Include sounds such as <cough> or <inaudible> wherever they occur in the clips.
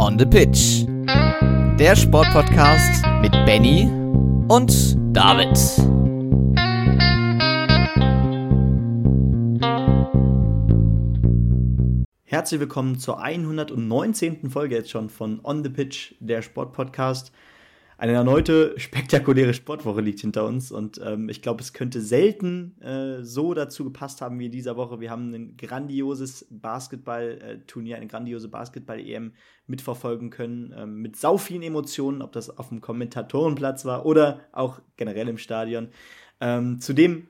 On the Pitch. Der Sportpodcast mit Benny und David. Herzlich willkommen zur 119. Folge jetzt schon von On the Pitch, der Sportpodcast. Eine erneute spektakuläre Sportwoche liegt hinter uns und ähm, ich glaube, es könnte selten äh, so dazu gepasst haben wie in dieser Woche. Wir haben ein grandioses Basketball-Turnier, eine grandiose Basketball-EM mitverfolgen können, äh, mit sau vielen Emotionen, ob das auf dem Kommentatorenplatz war oder auch generell im Stadion. Ähm, zudem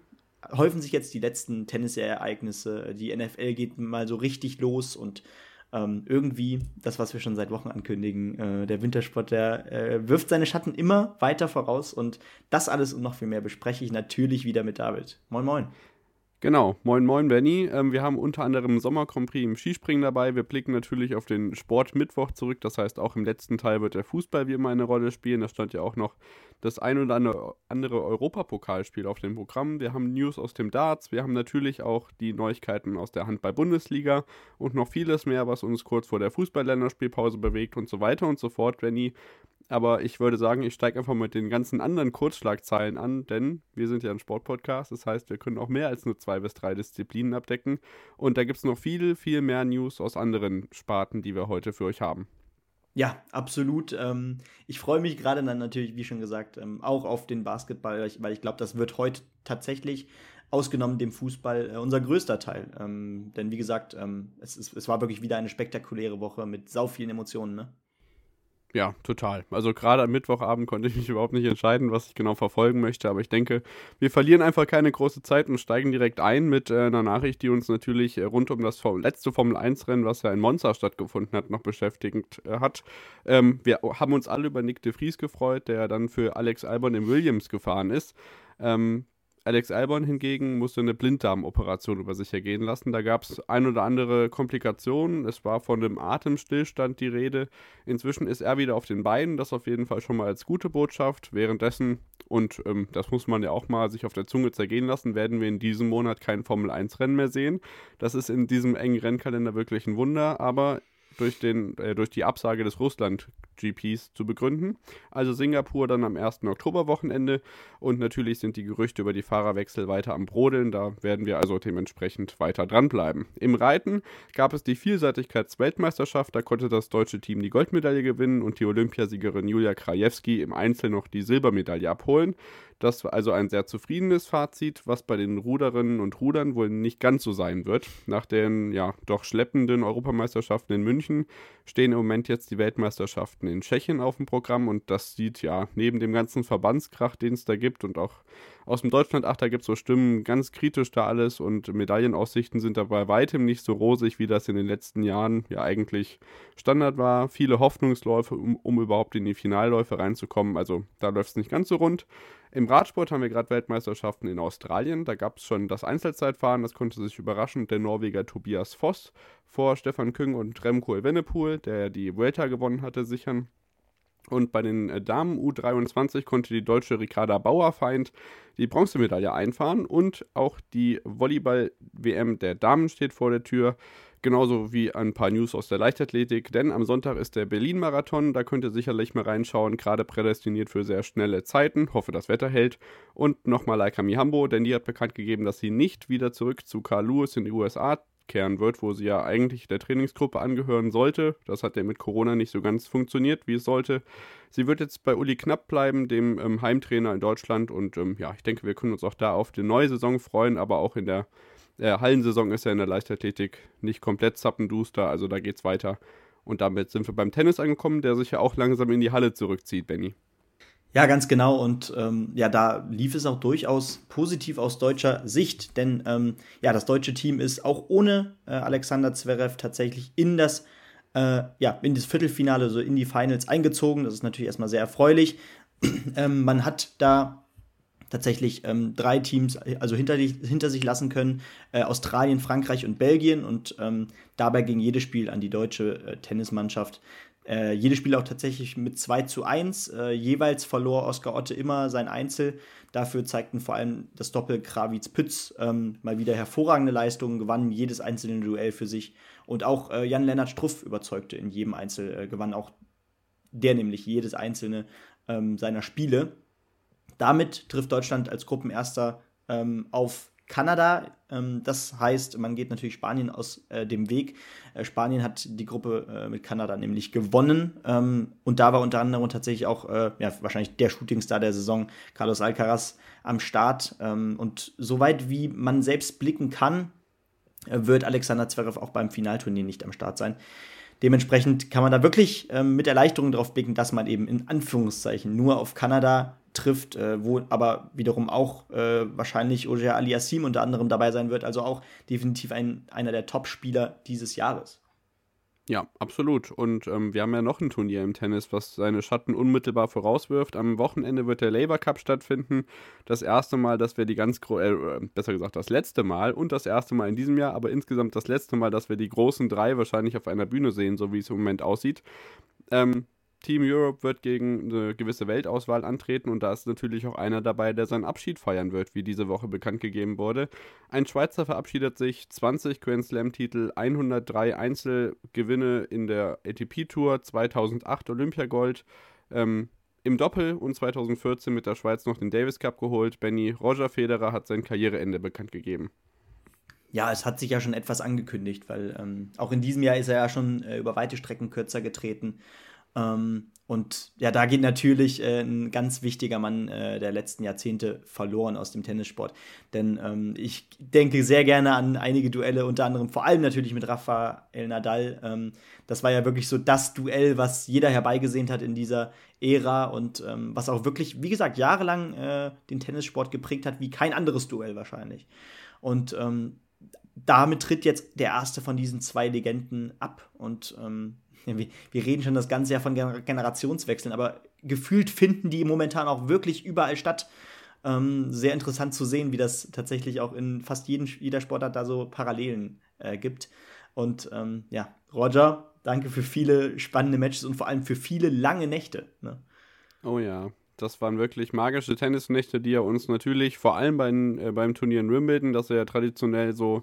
häufen sich jetzt die letzten Tennisereignisse. Die NFL geht mal so richtig los und ähm, irgendwie, das, was wir schon seit Wochen ankündigen, äh, der Wintersport, der äh, wirft seine Schatten immer weiter voraus und das alles und noch viel mehr bespreche ich natürlich wieder mit David. Moin, moin. Genau, moin moin Benny. Ähm, wir haben unter anderem Sommer Grand im Skispringen dabei. Wir blicken natürlich auf den Sportmittwoch zurück. Das heißt, auch im letzten Teil wird der Fußball wie immer eine Rolle spielen. Da stand ja auch noch das ein oder andere Europapokalspiel auf dem Programm. Wir haben News aus dem Darts. Wir haben natürlich auch die Neuigkeiten aus der Handball-Bundesliga und noch vieles mehr, was uns kurz vor der Fußball-Länderspielpause bewegt und so weiter und so fort, Benny aber ich würde sagen, ich steige einfach mit den ganzen anderen Kurzschlagzeilen an, denn wir sind ja ein Sportpodcast, das heißt, wir können auch mehr als nur zwei bis drei Disziplinen abdecken. Und da gibt es noch viel, viel mehr News aus anderen Sparten, die wir heute für euch haben. Ja, absolut. Ähm, ich freue mich gerade dann natürlich, wie schon gesagt, ähm, auch auf den Basketball, weil ich, glaube, das wird heute tatsächlich, ausgenommen dem Fußball, äh, unser größter Teil. Ähm, denn wie gesagt, es, ist, es war wirklich wieder eine spektakuläre Woche mit sau vielen Emotionen, ne? Ja, total. Also gerade am Mittwochabend konnte ich mich überhaupt nicht entscheiden, was ich genau verfolgen möchte. Aber ich denke, wir verlieren einfach keine große Zeit und steigen direkt ein mit äh, einer Nachricht, die uns natürlich äh, rund um das letzte Formel-1-Rennen, was ja in Monza stattgefunden hat, noch beschäftigt äh, hat. Ähm, wir haben uns alle über Nick de Vries gefreut, der dann für Alex Albon im Williams gefahren ist. Ähm, Alex Albon hingegen musste eine Blinddarmoperation über sich ergehen lassen. Da gab es ein oder andere Komplikationen. Es war von einem Atemstillstand die Rede. Inzwischen ist er wieder auf den Beinen. Das auf jeden Fall schon mal als gute Botschaft. Währenddessen, und ähm, das muss man ja auch mal sich auf der Zunge zergehen lassen, werden wir in diesem Monat kein Formel-1-Rennen mehr sehen. Das ist in diesem engen Rennkalender wirklich ein Wunder. Aber durch, den, äh, durch die Absage des Russland-GPs zu begründen. Also Singapur dann am 1. Oktoberwochenende und natürlich sind die Gerüchte über die Fahrerwechsel weiter am Brodeln. Da werden wir also dementsprechend weiter dranbleiben. Im Reiten gab es die Vielseitigkeitsweltmeisterschaft. Da konnte das deutsche Team die Goldmedaille gewinnen und die Olympiasiegerin Julia Krajewski im Einzel noch die Silbermedaille abholen. Das war also ein sehr zufriedenes Fazit, was bei den Ruderinnen und Rudern wohl nicht ganz so sein wird. Nach den ja doch schleppenden Europameisterschaften in München stehen im Moment jetzt die Weltmeisterschaften in Tschechien auf dem Programm und das sieht ja neben dem ganzen Verbandskrach, den es da gibt und auch aus dem Deutschland-Achter gibt es so Stimmen, ganz kritisch da alles und Medaillenaussichten sind dabei weitem nicht so rosig, wie das in den letzten Jahren ja eigentlich Standard war. Viele Hoffnungsläufe, um, um überhaupt in die Finalläufe reinzukommen. Also da läuft es nicht ganz so rund. Im Radsport haben wir gerade Weltmeisterschaften in Australien. Da gab es schon das Einzelzeitfahren, das konnte sich überraschend der Norweger Tobias Voss vor Stefan Küng und Remco Evenepoel, der die Vuelta gewonnen hatte, sichern. Und bei den äh, Damen U23 konnte die deutsche Ricarda Bauerfeind die Bronzemedaille einfahren und auch die Volleyball-WM der Damen steht vor der Tür. Genauso wie ein paar News aus der Leichtathletik, denn am Sonntag ist der Berlin-Marathon, da könnt ihr sicherlich mal reinschauen, gerade prädestiniert für sehr schnelle Zeiten, hoffe das Wetter hält. Und nochmal Laika Mihambo, denn die hat bekannt gegeben, dass sie nicht wieder zurück zu Carl Lewis in die USA kehren wird, wo sie ja eigentlich der Trainingsgruppe angehören sollte. Das hat ja mit Corona nicht so ganz funktioniert, wie es sollte. Sie wird jetzt bei Uli Knapp bleiben, dem ähm, Heimtrainer in Deutschland. Und ähm, ja, ich denke, wir können uns auch da auf die neue Saison freuen, aber auch in der äh, Hallensaison ist ja in der Leichtathletik nicht komplett zappenduster, also da geht's weiter. Und damit sind wir beim Tennis angekommen, der sich ja auch langsam in die Halle zurückzieht, Benny. Ja, ganz genau. Und ähm, ja, da lief es auch durchaus positiv aus deutscher Sicht, denn ähm, ja, das deutsche Team ist auch ohne äh, Alexander Zverev tatsächlich in das äh, ja, in das Viertelfinale, so in die Finals eingezogen. Das ist natürlich erstmal sehr erfreulich. <clears throat> ähm, man hat da tatsächlich ähm, drei Teams also hinter, hinter sich lassen können. Äh, Australien, Frankreich und Belgien. Und ähm, dabei ging jedes Spiel an die deutsche äh, Tennismannschaft. Äh, jedes Spiel auch tatsächlich mit 2 zu 1. Äh, jeweils verlor Oskar Otte immer sein Einzel. Dafür zeigten vor allem das Doppel Krawitz-Pütz ähm, mal wieder hervorragende Leistungen, gewannen jedes einzelne Duell für sich. Und auch äh, Jan-Lennart Struff überzeugte in jedem Einzel, äh, gewann auch der nämlich jedes einzelne ähm, seiner Spiele. Damit trifft Deutschland als Gruppenerster ähm, auf Kanada. Ähm, das heißt, man geht natürlich Spanien aus äh, dem Weg. Äh, Spanien hat die Gruppe äh, mit Kanada nämlich gewonnen. Ähm, und da war unter anderem tatsächlich auch äh, ja, wahrscheinlich der Shootingstar der Saison, Carlos Alcaraz, am Start. Ähm, und soweit wie man selbst blicken kann, äh, wird Alexander Zverev auch beim Finalturnier nicht am Start sein. Dementsprechend kann man da wirklich ähm, mit Erleichterung drauf blicken, dass man eben in Anführungszeichen nur auf Kanada trifft, äh, wo aber wiederum auch äh, wahrscheinlich Ojer Aliassim unter anderem dabei sein wird, also auch definitiv ein, einer der Top-Spieler dieses Jahres. Ja, absolut. Und ähm, wir haben ja noch ein Turnier im Tennis, was seine Schatten unmittelbar vorauswirft. Am Wochenende wird der Labour Cup stattfinden. Das erste Mal, dass wir die ganz, äh, besser gesagt, das letzte Mal und das erste Mal in diesem Jahr, aber insgesamt das letzte Mal, dass wir die großen drei wahrscheinlich auf einer Bühne sehen, so wie es im Moment aussieht. Ähm, Team Europe wird gegen eine gewisse Weltauswahl antreten und da ist natürlich auch einer dabei, der seinen Abschied feiern wird, wie diese Woche bekannt gegeben wurde. Ein Schweizer verabschiedet sich 20 Grand Slam-Titel, 103 Einzelgewinne in der ATP Tour, 2008 Olympiagold. Ähm, im Doppel und 2014 mit der Schweiz noch den Davis Cup geholt. Benny Roger Federer hat sein Karriereende bekannt gegeben. Ja, es hat sich ja schon etwas angekündigt, weil ähm, auch in diesem Jahr ist er ja schon äh, über weite Strecken kürzer getreten. Ähm, und ja, da geht natürlich äh, ein ganz wichtiger Mann äh, der letzten Jahrzehnte verloren aus dem Tennissport. Denn ähm, ich denke sehr gerne an einige Duelle, unter anderem vor allem natürlich mit Rafael Nadal. Ähm, das war ja wirklich so das Duell, was jeder herbeigesehnt hat in dieser Ära und ähm, was auch wirklich, wie gesagt, jahrelang äh, den Tennissport geprägt hat, wie kein anderes Duell wahrscheinlich. Und ähm, damit tritt jetzt der erste von diesen zwei Legenden ab und ähm, wir, reden schon das ganze Jahr von Generationswechseln, aber gefühlt finden die momentan auch wirklich überall statt. Ähm, sehr interessant zu sehen, wie das tatsächlich auch in fast jeden, jeder Sportart da so Parallelen äh, gibt. Und ähm, ja, Roger, danke für viele spannende Matches und vor allem für viele lange Nächte. Ne? Oh ja, das waren wirklich magische Tennisnächte, die er uns natürlich vor allem bei, äh, beim Turnier in Wimbledon, das er ja traditionell so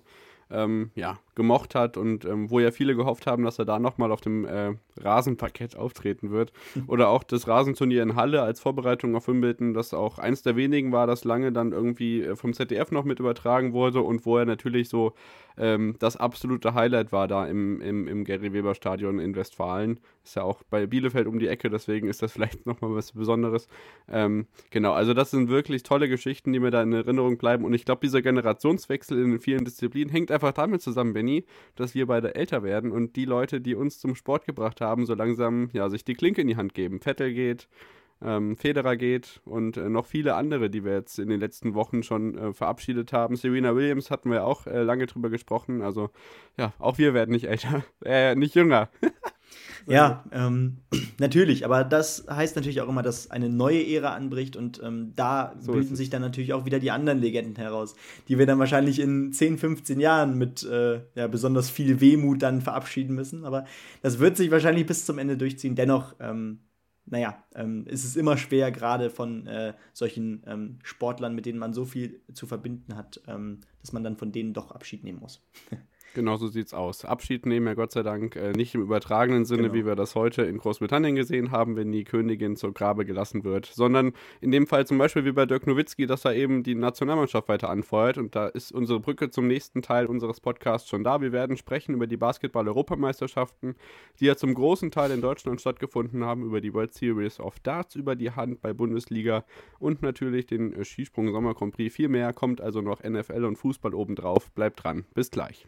ähm, ja, gemocht hat und ähm, wo ja viele gehofft haben, dass er da nochmal auf dem äh, Rasenparkett auftreten wird. <laughs> Oder auch das Rasenturnier in Halle als Vorbereitung auf Wimbledon, das auch eins der wenigen war, das lange dann irgendwie äh, vom ZDF noch mit übertragen wurde und wo er natürlich so ähm, das absolute Highlight war da im, im, im Gary Weber Stadion in Westfalen. Ist ja auch bei Bielefeld um die Ecke, deswegen ist das <laughs> vielleicht nochmal was Besonderes. Ähm, genau, also das sind wirklich tolle Geschichten, die mir da in Erinnerung bleiben und ich glaube, dieser Generationswechsel in vielen Disziplinen hängt einfach damit zusammen, wenn Benny, dass wir beide älter werden und die Leute, die uns zum Sport gebracht haben, so langsam ja, sich die Klinke in die Hand geben. Vettel geht, ähm, Federer geht und äh, noch viele andere, die wir jetzt in den letzten Wochen schon äh, verabschiedet haben. Serena Williams hatten wir auch äh, lange drüber gesprochen. Also ja, auch wir werden nicht älter, <laughs> äh, nicht jünger. <laughs> Ja, ähm, <clears throat> natürlich, aber das heißt natürlich auch immer, dass eine neue Ära anbricht und ähm, da so bilden sich dann natürlich auch wieder die anderen Legenden heraus, die wir dann wahrscheinlich in 10, 15 Jahren mit äh, ja, besonders viel Wehmut dann verabschieden müssen. Aber das wird sich wahrscheinlich bis zum Ende durchziehen. Dennoch, ähm, naja, ähm, ist es immer schwer, gerade von äh, solchen ähm, Sportlern, mit denen man so viel zu verbinden hat, ähm, dass man dann von denen doch Abschied nehmen muss. <laughs> Genau so sieht's aus. Abschied nehmen wir Gott sei Dank äh, nicht im übertragenen Sinne, genau. wie wir das heute in Großbritannien gesehen haben, wenn die Königin zur Grabe gelassen wird, sondern in dem Fall zum Beispiel wie bei Dirk Nowitzki, dass er eben die Nationalmannschaft weiter anfeuert. Und da ist unsere Brücke zum nächsten Teil unseres Podcasts schon da. Wir werden sprechen über die Basketball-Europameisterschaften, die ja zum großen Teil in Deutschland stattgefunden haben, über die World Series of Darts, über die Hand bei Bundesliga und natürlich den äh, Skisprung Sommer Grand Prix. Viel mehr kommt also noch NFL und Fußball obendrauf. Bleibt dran. Bis gleich.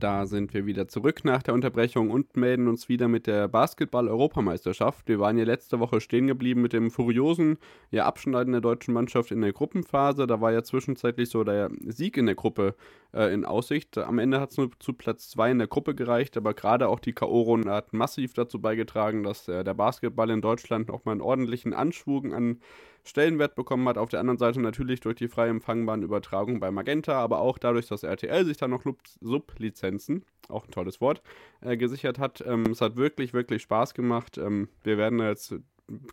Da sind wir wieder zurück nach der Unterbrechung und melden uns wieder mit der Basketball-Europameisterschaft. Wir waren ja letzte Woche stehen geblieben mit dem furiosen ja, Abschneiden der deutschen Mannschaft in der Gruppenphase. Da war ja zwischenzeitlich so der Sieg in der Gruppe äh, in Aussicht. Am Ende hat es nur zu Platz 2 in der Gruppe gereicht, aber gerade auch die K.O.-Runde hat massiv dazu beigetragen, dass äh, der Basketball in Deutschland nochmal einen ordentlichen Anschwung an Stellenwert bekommen hat. Auf der anderen Seite natürlich durch die frei empfangbaren Übertragungen bei Magenta, aber auch dadurch, dass RTL sich da noch Sublizenzen, auch ein tolles Wort, äh, gesichert hat. Ähm, es hat wirklich, wirklich Spaß gemacht. Ähm, wir werden jetzt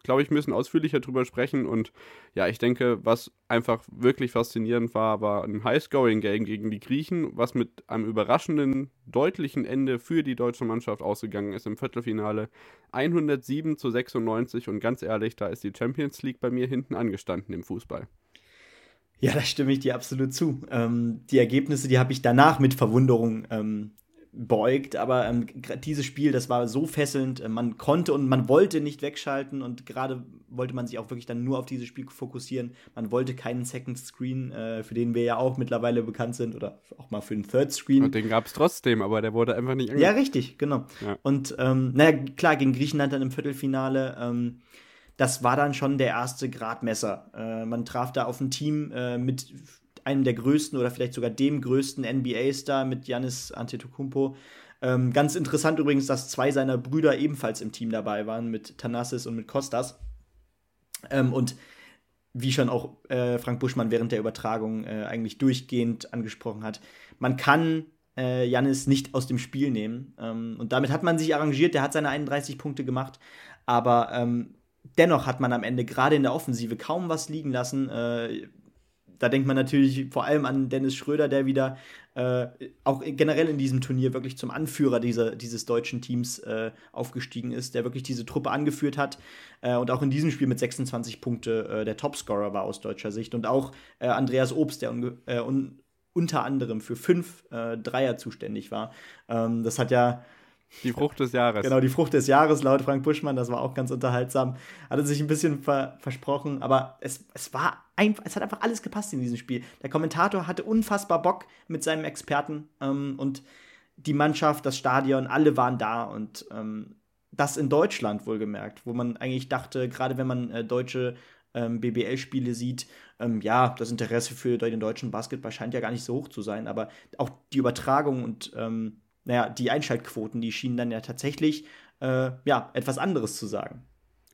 glaube ich, müssen ausführlicher drüber sprechen. Und ja, ich denke, was einfach wirklich faszinierend war, war ein High-Scoring-Game gegen die Griechen, was mit einem überraschenden, deutlichen Ende für die deutsche Mannschaft ausgegangen ist im Viertelfinale. 107 zu 96 und ganz ehrlich, da ist die Champions League bei mir hinten angestanden im Fußball. Ja, da stimme ich dir absolut zu. Ähm, die Ergebnisse, die habe ich danach mit Verwunderung ähm, beugt, aber ähm, dieses Spiel, das war so fesselnd, äh, man konnte und man wollte nicht wegschalten und gerade wollte man sich auch wirklich dann nur auf dieses Spiel fokussieren. Man wollte keinen Second Screen, äh, für den wir ja auch mittlerweile bekannt sind oder auch mal für den Third Screen. Und den gab es trotzdem, aber der wurde einfach nicht Ja, richtig, genau. Ja. Und ähm, naja, klar, gegen Griechenland dann im Viertelfinale, ähm, das war dann schon der erste Gradmesser. Äh, man traf da auf ein Team äh, mit einem der größten oder vielleicht sogar dem größten NBA-Star mit Giannis Antetokounmpo. Ähm, ganz interessant übrigens, dass zwei seiner Brüder ebenfalls im Team dabei waren, mit Thanasis und mit Kostas. Ähm, und wie schon auch äh, Frank Buschmann während der Übertragung äh, eigentlich durchgehend angesprochen hat, man kann äh, Janis nicht aus dem Spiel nehmen. Ähm, und damit hat man sich arrangiert, der hat seine 31 Punkte gemacht, aber ähm, dennoch hat man am Ende gerade in der Offensive kaum was liegen lassen. Äh, da denkt man natürlich vor allem an Dennis Schröder, der wieder äh, auch generell in diesem Turnier wirklich zum Anführer dieser, dieses deutschen Teams äh, aufgestiegen ist, der wirklich diese Truppe angeführt hat äh, und auch in diesem Spiel mit 26 Punkte äh, der Topscorer war aus deutscher Sicht. Und auch äh, Andreas Obst, der un äh, un unter anderem für fünf Dreier zuständig war. Ähm, das hat ja die Frucht des Jahres. Genau, die Frucht des Jahres laut Frank Buschmann, das war auch ganz unterhaltsam. Hatte sich ein bisschen ver versprochen, aber es, es war einfach, es hat einfach alles gepasst in diesem Spiel. Der Kommentator hatte unfassbar Bock mit seinem Experten ähm, und die Mannschaft, das Stadion, alle waren da und ähm, das in Deutschland wohlgemerkt, wo man eigentlich dachte, gerade wenn man äh, deutsche ähm, BBL-Spiele sieht, ähm, ja, das Interesse für den deutschen Basketball scheint ja gar nicht so hoch zu sein, aber auch die Übertragung und ähm, naja, die Einschaltquoten, die schienen dann ja tatsächlich äh, ja, etwas anderes zu sagen.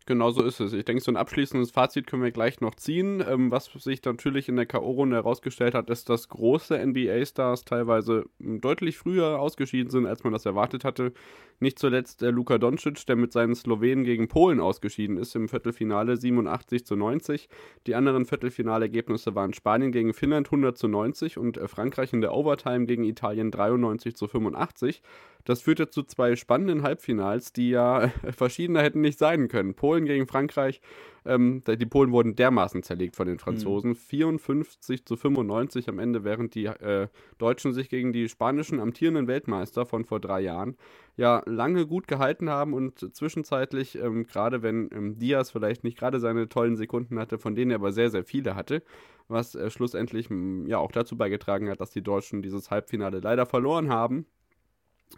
Genau so ist es. Ich denke, so ein abschließendes Fazit können wir gleich noch ziehen. Ähm, was sich natürlich in der K.O.-Runde herausgestellt hat, ist, dass große NBA-Stars teilweise hm, deutlich früher ausgeschieden sind, als man das erwartet hatte. Nicht zuletzt der Luka Doncic, der mit seinen Slowenen gegen Polen ausgeschieden ist im Viertelfinale 87 zu 90. Die anderen Viertelfinalergebnisse waren Spanien gegen Finnland 100 zu 90 und äh, Frankreich in der Overtime gegen Italien 93 zu 85. Das führte zu zwei spannenden Halbfinals, die ja <laughs> verschiedener hätten nicht sein können. Polen gegen Frankreich. Ähm, die Polen wurden dermaßen zerlegt von den Franzosen. Mhm. 54 zu 95 am Ende, während die äh, Deutschen sich gegen die spanischen amtierenden Weltmeister von vor drei Jahren ja lange gut gehalten haben und zwischenzeitlich, ähm, gerade wenn ähm, Diaz vielleicht nicht gerade seine tollen Sekunden hatte, von denen er aber sehr, sehr viele hatte, was äh, schlussendlich ja auch dazu beigetragen hat, dass die Deutschen dieses Halbfinale leider verloren haben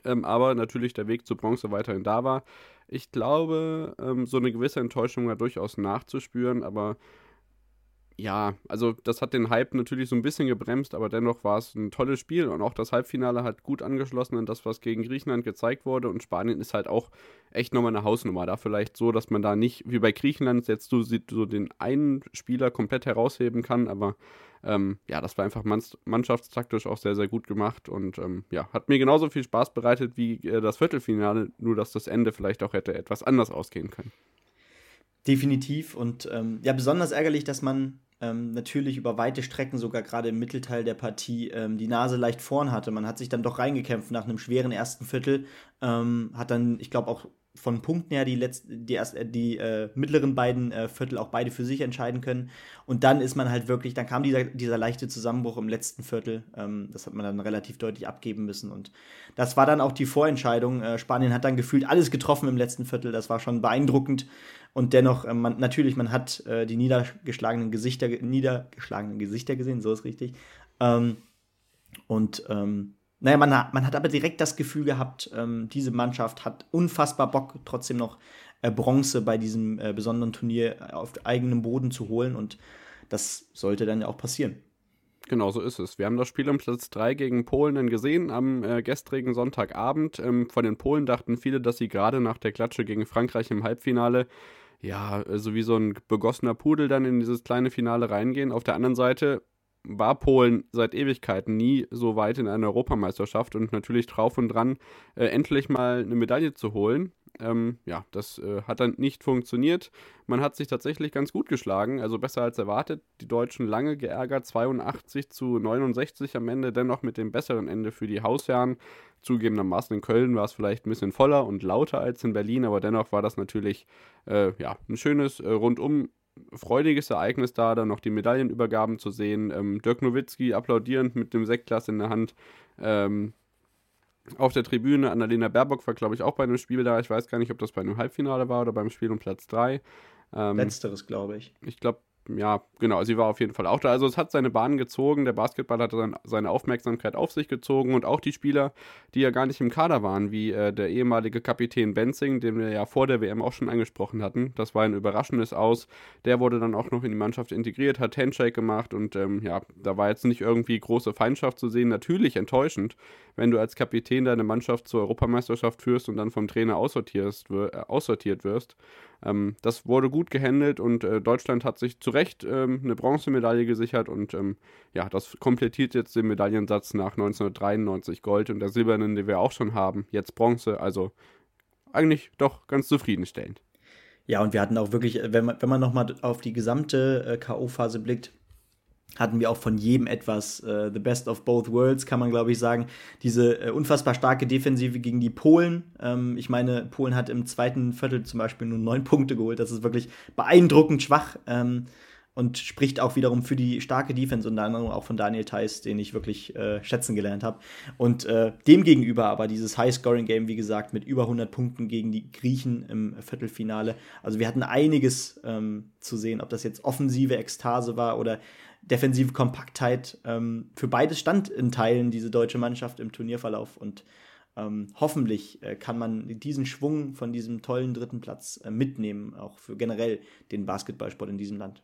ähm, aber natürlich der Weg zur Bronze weiterhin da war. Ich glaube, ähm, so eine gewisse Enttäuschung war durchaus nachzuspüren, aber ja, also das hat den Hype natürlich so ein bisschen gebremst, aber dennoch war es ein tolles Spiel und auch das Halbfinale hat gut angeschlossen an das, was gegen Griechenland gezeigt wurde und Spanien ist halt auch echt nochmal eine Hausnummer. Da vielleicht so, dass man da nicht, wie bei Griechenland, jetzt so, so den einen Spieler komplett herausheben kann, aber ähm, ja, das war einfach mannschaftstaktisch auch sehr, sehr gut gemacht und ähm, ja, hat mir genauso viel Spaß bereitet wie äh, das Viertelfinale, nur dass das Ende vielleicht auch hätte etwas anders ausgehen können. Definitiv und ähm, ja, besonders ärgerlich, dass man ähm, natürlich über weite Strecken, sogar gerade im Mittelteil der Partie, ähm, die Nase leicht vorn hatte. Man hat sich dann doch reingekämpft nach einem schweren ersten Viertel, ähm, hat dann, ich glaube, auch von Punkten her die, letzten, die, erst, äh, die äh, mittleren beiden äh, Viertel auch beide für sich entscheiden können. Und dann ist man halt wirklich, dann kam dieser, dieser leichte Zusammenbruch im letzten Viertel. Ähm, das hat man dann relativ deutlich abgeben müssen. Und das war dann auch die Vorentscheidung. Äh, Spanien hat dann gefühlt alles getroffen im letzten Viertel. Das war schon beeindruckend. Und dennoch, äh, man, natürlich, man hat äh, die niedergeschlagenen Gesichter, niedergeschlagenen Gesichter gesehen, so ist richtig. Ähm, und ähm, naja, man, man hat aber direkt das Gefühl gehabt, ähm, diese Mannschaft hat unfassbar Bock, trotzdem noch äh, Bronze bei diesem äh, besonderen Turnier auf eigenem Boden zu holen. Und das sollte dann ja auch passieren. Genau so ist es. Wir haben das Spiel um Platz 3 gegen Polen dann gesehen am äh, gestrigen Sonntagabend. Ähm, von den Polen dachten viele, dass sie gerade nach der Klatsche gegen Frankreich im Halbfinale ja, so wie so ein begossener Pudel dann in dieses kleine Finale reingehen. Auf der anderen Seite war Polen seit Ewigkeiten nie so weit in einer Europameisterschaft und natürlich drauf und dran, äh, endlich mal eine Medaille zu holen. Ähm, ja, das äh, hat dann nicht funktioniert. Man hat sich tatsächlich ganz gut geschlagen, also besser als erwartet. Die Deutschen lange geärgert, 82 zu 69 am Ende, dennoch mit dem besseren Ende für die Hausherren. Zugegebenermaßen in Köln war es vielleicht ein bisschen voller und lauter als in Berlin, aber dennoch war das natürlich äh, ja, ein schönes äh, rundum freudiges Ereignis da, dann noch die Medaillenübergaben zu sehen. Ähm, Dirk Nowitzki applaudierend mit dem Sektglas in der Hand. Ähm, auf der Tribüne, Annalena Baerbock war, glaube ich, auch bei einem Spiel da. Ich weiß gar nicht, ob das bei einem Halbfinale war oder beim Spiel um Platz 3. Ähm, Letzteres, glaube ich. Ich glaube, ja, genau, sie war auf jeden Fall auch da. Also es hat seine Bahn gezogen, der Basketball hat dann seine Aufmerksamkeit auf sich gezogen und auch die Spieler, die ja gar nicht im Kader waren, wie äh, der ehemalige Kapitän Benzing, den wir ja vor der WM auch schon angesprochen hatten. Das war ein überraschendes Aus. Der wurde dann auch noch in die Mannschaft integriert, hat Handshake gemacht und ähm, ja, da war jetzt nicht irgendwie große Feindschaft zu sehen. Natürlich enttäuschend, wenn du als Kapitän deine Mannschaft zur Europameisterschaft führst und dann vom Trainer aussortierst, äh, aussortiert wirst. Ähm, das wurde gut gehandelt und äh, Deutschland hat sich zu Recht ähm, eine Bronzemedaille gesichert und ähm, ja, das komplettiert jetzt den Medaillensatz nach 1993 Gold und der silbernen, den wir auch schon haben, jetzt Bronze. Also eigentlich doch ganz zufriedenstellend. Ja, und wir hatten auch wirklich, wenn man, wenn man nochmal auf die gesamte äh, K.O.-Phase blickt, hatten wir auch von jedem etwas. Äh, the best of both worlds, kann man, glaube ich, sagen. Diese äh, unfassbar starke Defensive gegen die Polen. Ähm, ich meine, Polen hat im zweiten Viertel zum Beispiel nur neun Punkte geholt. Das ist wirklich beeindruckend schwach. Ähm, und spricht auch wiederum für die starke Defense, unter anderem auch von Daniel Theiss, den ich wirklich äh, schätzen gelernt habe. Und äh, dem gegenüber aber dieses High-Scoring-Game, wie gesagt, mit über 100 Punkten gegen die Griechen im Viertelfinale. Also wir hatten einiges ähm, zu sehen, ob das jetzt offensive Ekstase war oder defensive Kompaktheit. Ähm, für beides stand in Teilen diese deutsche Mannschaft im Turnierverlauf und ähm, hoffentlich äh, kann man diesen Schwung von diesem tollen dritten Platz äh, mitnehmen, auch für generell den Basketballsport in diesem Land.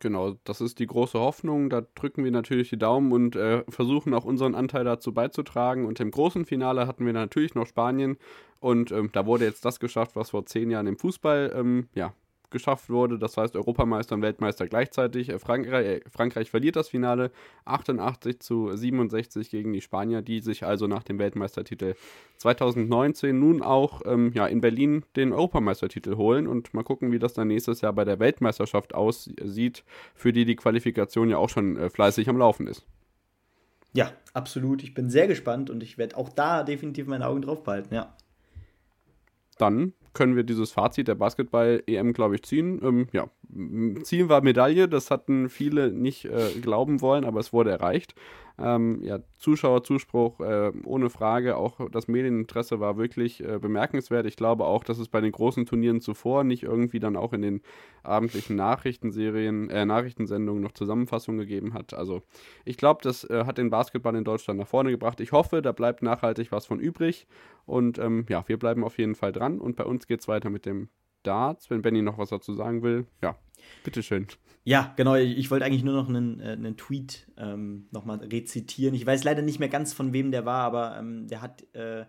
Genau, das ist die große Hoffnung. Da drücken wir natürlich die Daumen und äh, versuchen auch unseren Anteil dazu beizutragen. Und im großen Finale hatten wir natürlich noch Spanien. Und ähm, da wurde jetzt das geschafft, was vor zehn Jahren im Fußball ähm, ja, geschafft wurde. Das heißt, Europameister und Weltmeister gleichzeitig. Äh, Frankreich, äh, Frankreich verliert das Finale 88 zu 67 gegen die Spanier, die sich also nach dem Weltmeistertitel 2019 nun auch ähm, ja, in Berlin den Europameistertitel holen. Und mal gucken, wie das dann nächstes Jahr bei der Weltmeisterschaft aussieht, für die die Qualifikation ja auch schon äh, fleißig am Laufen ist. Ja, absolut. Ich bin sehr gespannt und ich werde auch da definitiv meine Augen drauf behalten, ja. Dann können wir dieses Fazit der Basketball-EM, glaube ich, ziehen. Ähm, ja, Ziel war Medaille, das hatten viele nicht äh, glauben wollen, aber es wurde erreicht. Ähm, ja, Zuschauerzuspruch äh, ohne Frage, auch das Medieninteresse war wirklich äh, bemerkenswert. Ich glaube auch, dass es bei den großen Turnieren zuvor nicht irgendwie dann auch in den abendlichen Nachrichtenserien, äh, Nachrichtensendungen noch Zusammenfassungen gegeben hat. Also ich glaube, das äh, hat den Basketball in Deutschland nach vorne gebracht. Ich hoffe, da bleibt nachhaltig was von übrig. Und ähm, ja, wir bleiben auf jeden Fall dran. Und bei uns geht es weiter mit dem Darts, wenn Benny noch was dazu sagen will. Ja, bitteschön. Ja, genau. Ich wollte eigentlich nur noch einen, äh, einen Tweet ähm, nochmal rezitieren. Ich weiß leider nicht mehr ganz, von wem der war, aber ähm, der hat, äh,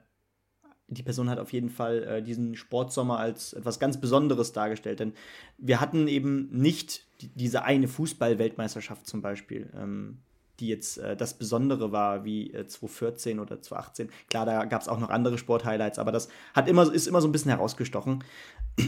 die Person hat auf jeden Fall äh, diesen Sportsommer als etwas ganz Besonderes dargestellt. Denn wir hatten eben nicht die, diese eine Fußball-Weltmeisterschaft zum Beispiel. Ähm, die jetzt äh, das Besondere war, wie äh, 2014 oder 2018. Klar, da gab es auch noch andere Sporthighlights, aber das hat immer, ist immer so ein bisschen herausgestochen.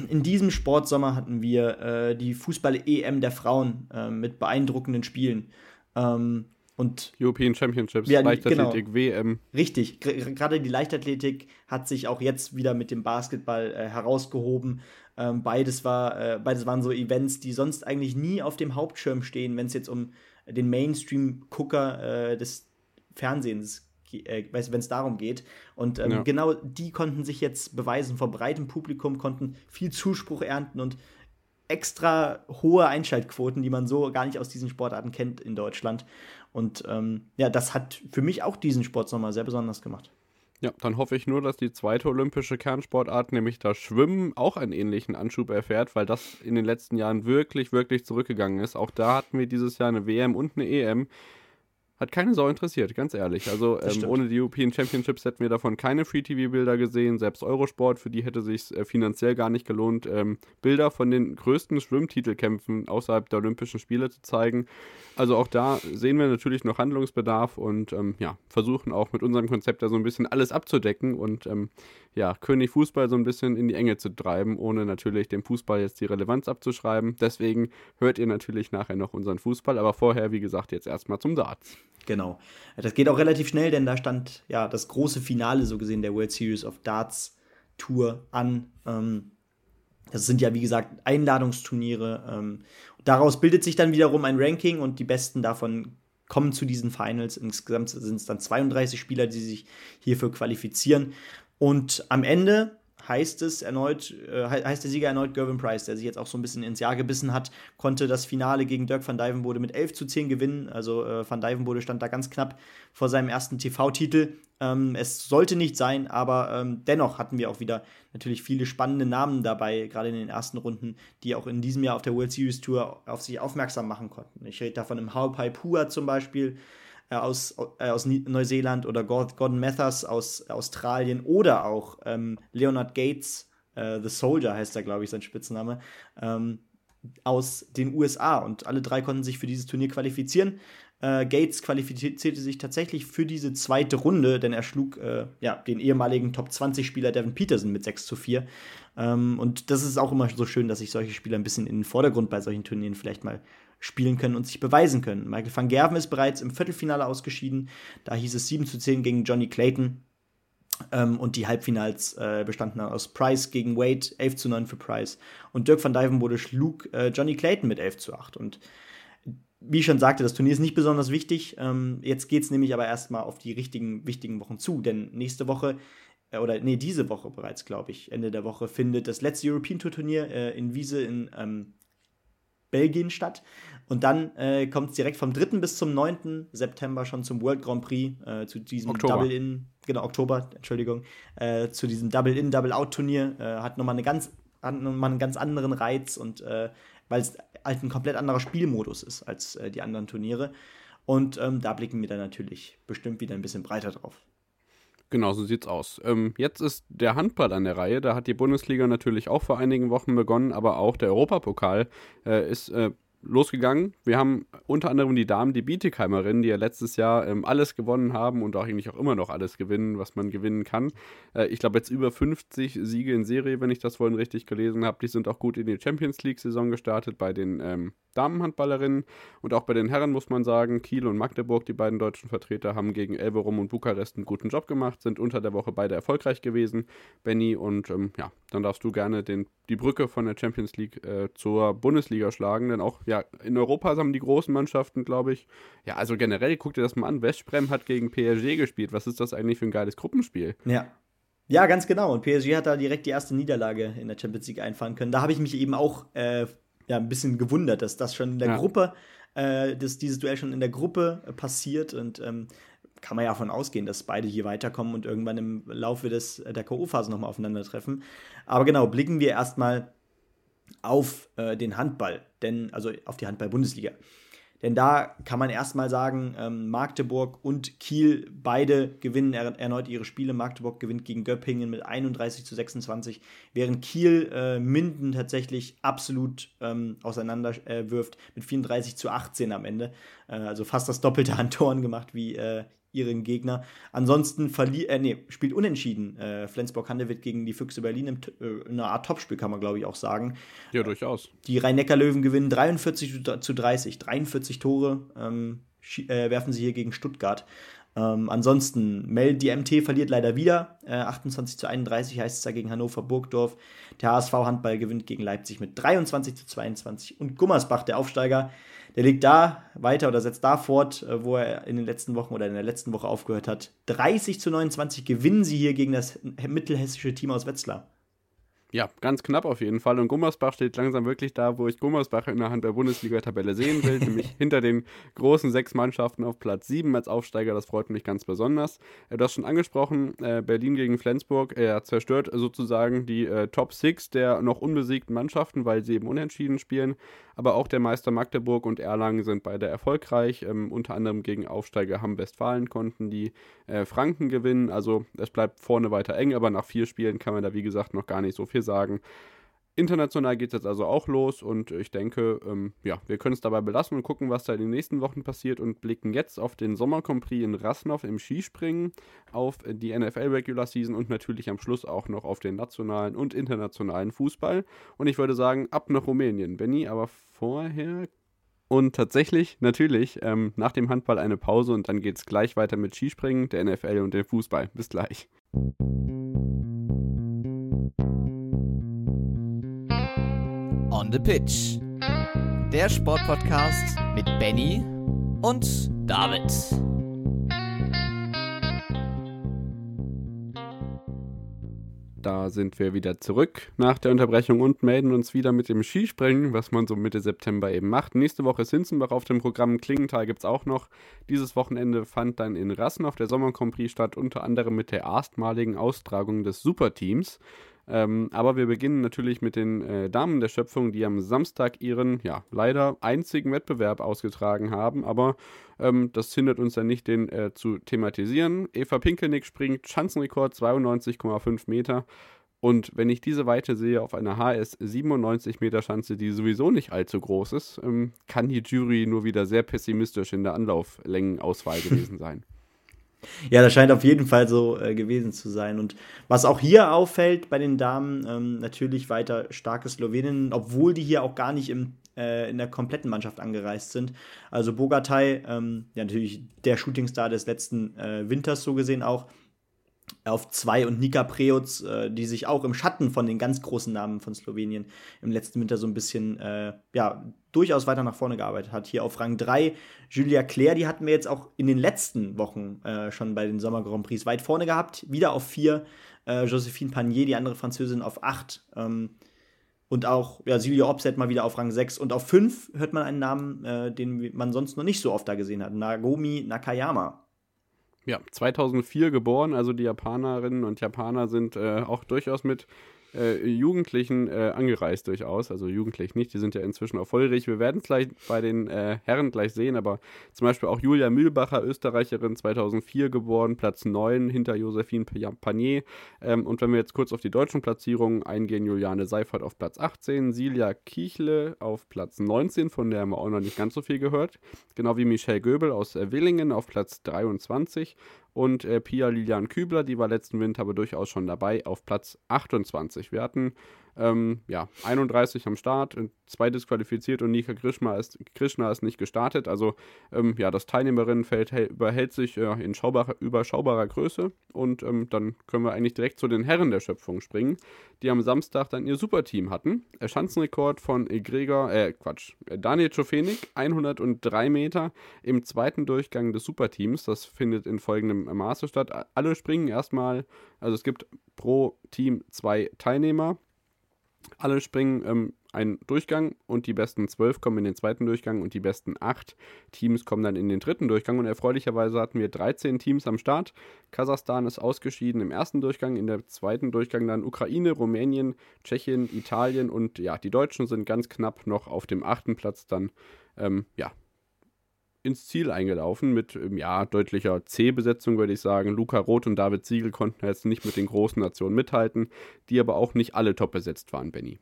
In diesem Sportsommer hatten wir äh, die Fußball-EM der Frauen äh, mit beeindruckenden Spielen. Ähm, und European Championships, ja, Leichtathletik, genau. WM. Richtig, gerade die Leichtathletik hat sich auch jetzt wieder mit dem Basketball äh, herausgehoben. Ähm, beides, war, äh, beides waren so Events, die sonst eigentlich nie auf dem Hauptschirm stehen, wenn es jetzt um den Mainstream-Gucker äh, des Fernsehens, äh, wenn es darum geht. Und ähm, ja. genau die konnten sich jetzt beweisen vor breitem Publikum, konnten viel Zuspruch ernten und extra hohe Einschaltquoten, die man so gar nicht aus diesen Sportarten kennt in Deutschland. Und ähm, ja, das hat für mich auch diesen Sport nochmal sehr besonders gemacht. Ja, dann hoffe ich nur, dass die zweite olympische Kernsportart, nämlich das Schwimmen, auch einen ähnlichen Anschub erfährt, weil das in den letzten Jahren wirklich, wirklich zurückgegangen ist. Auch da hatten wir dieses Jahr eine WM und eine EM, hat keine Sau interessiert, ganz ehrlich. Also ähm, ohne die European Championships hätten wir davon keine Free-TV-Bilder gesehen. Selbst Eurosport, für die hätte sich äh, finanziell gar nicht gelohnt, ähm, Bilder von den größten Schwimmtitelkämpfen außerhalb der Olympischen Spiele zu zeigen. Also auch da sehen wir natürlich noch Handlungsbedarf und ähm, ja, versuchen auch mit unserem Konzept da so ein bisschen alles abzudecken und ähm, ja, König Fußball so ein bisschen in die Enge zu treiben, ohne natürlich dem Fußball jetzt die Relevanz abzuschreiben. Deswegen hört ihr natürlich nachher noch unseren Fußball, aber vorher, wie gesagt, jetzt erstmal zum Darts. Genau. Das geht auch relativ schnell, denn da stand ja das große Finale, so gesehen, der World Series of Darts Tour an. Ähm, das sind ja, wie gesagt, Einladungsturniere. Ähm, daraus bildet sich dann wiederum ein Ranking und die besten davon kommen zu diesen Finals. Insgesamt sind es dann 32 Spieler, die sich hierfür qualifizieren. Und am Ende heißt es erneut, äh, heißt der Sieger erneut Gervin Price, der sich jetzt auch so ein bisschen ins Jahr gebissen hat, konnte das Finale gegen Dirk van Dijvenbode mit 11 zu 10 gewinnen. Also äh, van Dijvenbode stand da ganz knapp vor seinem ersten TV-Titel. Ähm, es sollte nicht sein, aber ähm, dennoch hatten wir auch wieder natürlich viele spannende Namen dabei, gerade in den ersten Runden, die auch in diesem Jahr auf der World Series Tour auf sich aufmerksam machen konnten. Ich rede da von einem Haupai Pua zum Beispiel, aus, äh, aus Neuseeland oder Gordon Mathers aus Australien oder auch ähm, Leonard Gates, äh, The Soldier heißt er, glaube ich, sein Spitzname, ähm, aus den USA. Und alle drei konnten sich für dieses Turnier qualifizieren. Äh, Gates qualifizierte sich tatsächlich für diese zweite Runde, denn er schlug äh, ja, den ehemaligen Top 20-Spieler Devin Peterson mit 6 zu 4. Ähm, und das ist auch immer so schön, dass sich solche Spieler ein bisschen in den Vordergrund bei solchen Turnieren vielleicht mal spielen können und sich beweisen können. Michael van Gerven ist bereits im Viertelfinale ausgeschieden. Da hieß es 7 zu 10 gegen Johnny Clayton. Ähm, und die Halbfinals äh, bestanden aus Price gegen Wade, 11 zu 9 für Price. Und Dirk van Dijvenbode schlug äh, Johnny Clayton mit 11 zu 8. Und wie ich schon sagte, das Turnier ist nicht besonders wichtig. Ähm, jetzt geht es nämlich aber erstmal auf die richtigen, wichtigen Wochen zu. Denn nächste Woche, äh, oder nee, diese Woche bereits, glaube ich, Ende der Woche, findet das letzte European Tour Turnier äh, in Wiese in ähm, Belgien statt. Und dann äh, kommt es direkt vom 3. bis zum 9. September schon zum World Grand Prix, äh, zu diesem Double-In, genau, Oktober, Entschuldigung, äh, zu diesem Double-In, Double-Out-Turnier. Äh, hat nochmal eine ganz, noch einen ganz anderen Reiz und äh, weil es halt ein komplett anderer Spielmodus ist als äh, die anderen Turniere. Und ähm, da blicken wir dann natürlich bestimmt wieder ein bisschen breiter drauf. Genau, so sieht's aus. Ähm, jetzt ist der Handball an der Reihe. Da hat die Bundesliga natürlich auch vor einigen Wochen begonnen, aber auch der Europapokal äh, ist äh, losgegangen. Wir haben unter anderem die Damen, die Bietigheimerinnen, die ja letztes Jahr ähm, alles gewonnen haben und auch eigentlich auch immer noch alles gewinnen, was man gewinnen kann. Äh, ich glaube jetzt über 50 Siege in Serie, wenn ich das vorhin richtig gelesen habe. Die sind auch gut in die Champions League-Saison gestartet bei den ähm, Damenhandballerinnen und auch bei den Herren muss man sagen, Kiel und Magdeburg, die beiden deutschen Vertreter, haben gegen Elverum und Bukarest einen guten Job gemacht, sind unter der Woche beide erfolgreich gewesen. Benny und ähm, ja, dann darfst du gerne den, die Brücke von der Champions League äh, zur Bundesliga schlagen, denn auch ja, in Europa haben die großen Mannschaften, glaube ich, ja, also generell, guck dir das mal an, Westbrem hat gegen PSG gespielt. Was ist das eigentlich für ein geiles Gruppenspiel? Ja. Ja, ganz genau. Und PSG hat da direkt die erste Niederlage in der Champions League einfahren können. Da habe ich mich eben auch äh, ja, ein bisschen gewundert, dass das schon in der ja. Gruppe, äh, dass dieses Duell schon in der Gruppe äh, passiert und ähm, kann man ja davon ausgehen, dass beide hier weiterkommen und irgendwann im Laufe des, der K.O.-Phase nochmal aufeinandertreffen. Aber genau, blicken wir erstmal auf äh, den Handball, denn, also auf die Handball-Bundesliga. Denn da kann man erstmal sagen, ähm, Magdeburg und Kiel beide gewinnen er erneut ihre Spiele. Magdeburg gewinnt gegen Göppingen mit 31 zu 26, während Kiel äh, Minden tatsächlich absolut ähm, auseinanderwirft äh, mit 34 zu 18 am Ende. Äh, also fast das Doppelte an Toren gemacht wie äh, ihren Gegner. Ansonsten verliert, äh, nee, spielt unentschieden äh, Flensburg-Handewitt gegen die Füchse Berlin im, äh, in einer Art Topspiel, kann man glaube ich auch sagen. Ja, durchaus. Die Rhein-Neckar-Löwen gewinnen 43 zu 30, 43 Tore ähm, äh, werfen sie hier gegen Stuttgart. Ähm, ansonsten, Mel, die MT verliert leider wieder. Äh, 28 zu 31 heißt es da gegen Hannover Burgdorf. Der HSV Handball gewinnt gegen Leipzig mit 23 zu 22. Und Gummersbach, der Aufsteiger, der legt da weiter oder setzt da fort, äh, wo er in den letzten Wochen oder in der letzten Woche aufgehört hat. 30 zu 29 gewinnen sie hier gegen das mittelhessische Team aus Wetzlar. Ja, ganz knapp auf jeden Fall. Und Gummersbach steht langsam wirklich da, wo ich Gummersbach in der Hand der Bundesliga-Tabelle sehen will, <laughs> nämlich hinter den großen sechs Mannschaften auf Platz 7 als Aufsteiger. Das freut mich ganz besonders. Äh, du hast schon angesprochen, äh, Berlin gegen Flensburg. Er zerstört sozusagen die äh, Top 6 der noch unbesiegten Mannschaften, weil sie eben unentschieden spielen. Aber auch der Meister Magdeburg und Erlangen sind beide erfolgreich. Ähm, unter anderem gegen Aufsteiger Hamm-Westfalen konnten die äh, Franken gewinnen. Also es bleibt vorne weiter eng, aber nach vier Spielen kann man da wie gesagt noch gar nicht so viel sagen. International geht es jetzt also auch los und ich denke, ähm, ja, wir können es dabei belassen und gucken, was da in den nächsten Wochen passiert und blicken jetzt auf den Sommercompris in Rasnov im Skispringen, auf die NFL Regular Season und natürlich am Schluss auch noch auf den nationalen und internationalen Fußball. Und ich würde sagen, ab nach Rumänien, Benny, aber vorher und tatsächlich, natürlich, ähm, nach dem Handball eine Pause und dann geht es gleich weiter mit Skispringen, der NFL und dem Fußball. Bis gleich. On the Pitch. Der Sportpodcast mit Benny und David. Da sind wir wieder zurück nach der Unterbrechung und melden uns wieder mit dem Skispringen, was man so Mitte September eben macht. Nächste Woche ist Hinzenbach auf dem Programm, Klingenthal gibt es auch noch. Dieses Wochenende fand dann in Rassen auf der Sommercompris statt, unter anderem mit der erstmaligen Austragung des Superteams. Ähm, aber wir beginnen natürlich mit den äh, Damen der Schöpfung, die am Samstag ihren, ja, leider einzigen Wettbewerb ausgetragen haben. Aber ähm, das hindert uns ja nicht, den äh, zu thematisieren. Eva Pinkelnick springt Schanzenrekord 92,5 Meter. Und wenn ich diese Weite sehe auf einer HS 97 Meter Schanze, die sowieso nicht allzu groß ist, ähm, kann die Jury nur wieder sehr pessimistisch in der Anlauflängenauswahl gewesen sein. <laughs> Ja, das scheint auf jeden Fall so äh, gewesen zu sein. Und was auch hier auffällt bei den Damen, ähm, natürlich weiter starke Sloweninnen, obwohl die hier auch gar nicht im, äh, in der kompletten Mannschaft angereist sind. Also Bogatay, ähm, ja natürlich der Shootingstar des letzten äh, Winters so gesehen auch, auf zwei und Nika Preutz, äh, die sich auch im Schatten von den ganz großen Namen von Slowenien im letzten Winter so ein bisschen, äh, ja, durchaus weiter nach vorne gearbeitet hat. Hier auf Rang 3 Julia Claire, die hatten wir jetzt auch in den letzten Wochen äh, schon bei den Sommer Grand Prix weit vorne gehabt. Wieder auf 4 äh, Josephine Panier, die andere Französin, auf 8. Ähm, und auch ja, Silvia Opset mal wieder auf Rang 6. Und auf 5 hört man einen Namen, äh, den man sonst noch nicht so oft da gesehen hat. Nagomi Nakayama. Ja, 2004 geboren, also die Japanerinnen und Japaner sind äh, auch durchaus mit äh, Jugendlichen äh, angereist durchaus. Also jugendlich nicht, die sind ja inzwischen auch volljährig. Wir werden es gleich bei den äh, Herren gleich sehen, aber zum Beispiel auch Julia Mühlbacher, Österreicherin, 2004 geboren, Platz 9 hinter Josephine Panier. Ähm, und wenn wir jetzt kurz auf die deutschen Platzierungen eingehen, Juliane Seifert auf Platz 18, Silja Kichle auf Platz 19, von der haben wir auch noch nicht ganz so viel gehört. Genau wie Michelle Göbel aus äh, Willingen auf Platz 23 und äh, Pia Lilian Kübler, die war letzten Winter aber durchaus schon dabei, auf Platz 28. Wir hatten ähm, ja, 31 am Start, zwei disqualifiziert und Nika Krishna ist, Krishna ist nicht gestartet. Also ähm, ja, das Teilnehmerinnenfeld überhält sich äh, in überschaubarer Größe. Und ähm, dann können wir eigentlich direkt zu den Herren der Schöpfung springen, die am Samstag dann ihr Superteam hatten. Schanzenrekord von Gregor, äh, Quatsch, Daniel Czofenik, 103 Meter im zweiten Durchgang des Superteams. Das findet in folgendem Maße statt. Alle springen erstmal, also es gibt pro Team zwei Teilnehmer. Alle springen ähm, einen Durchgang und die besten zwölf kommen in den zweiten Durchgang und die besten acht Teams kommen dann in den dritten Durchgang. Und erfreulicherweise hatten wir 13 Teams am Start. Kasachstan ist ausgeschieden im ersten Durchgang, in der zweiten Durchgang dann Ukraine, Rumänien, Tschechien, Italien und ja, die Deutschen sind ganz knapp noch auf dem achten Platz dann ähm, ja, ins Ziel eingelaufen mit ähm, ja, deutlicher C-Besetzung, würde ich sagen. Luca Roth und David Siegel konnten jetzt nicht mit den großen Nationen mithalten, die aber auch nicht alle top besetzt waren, Benny.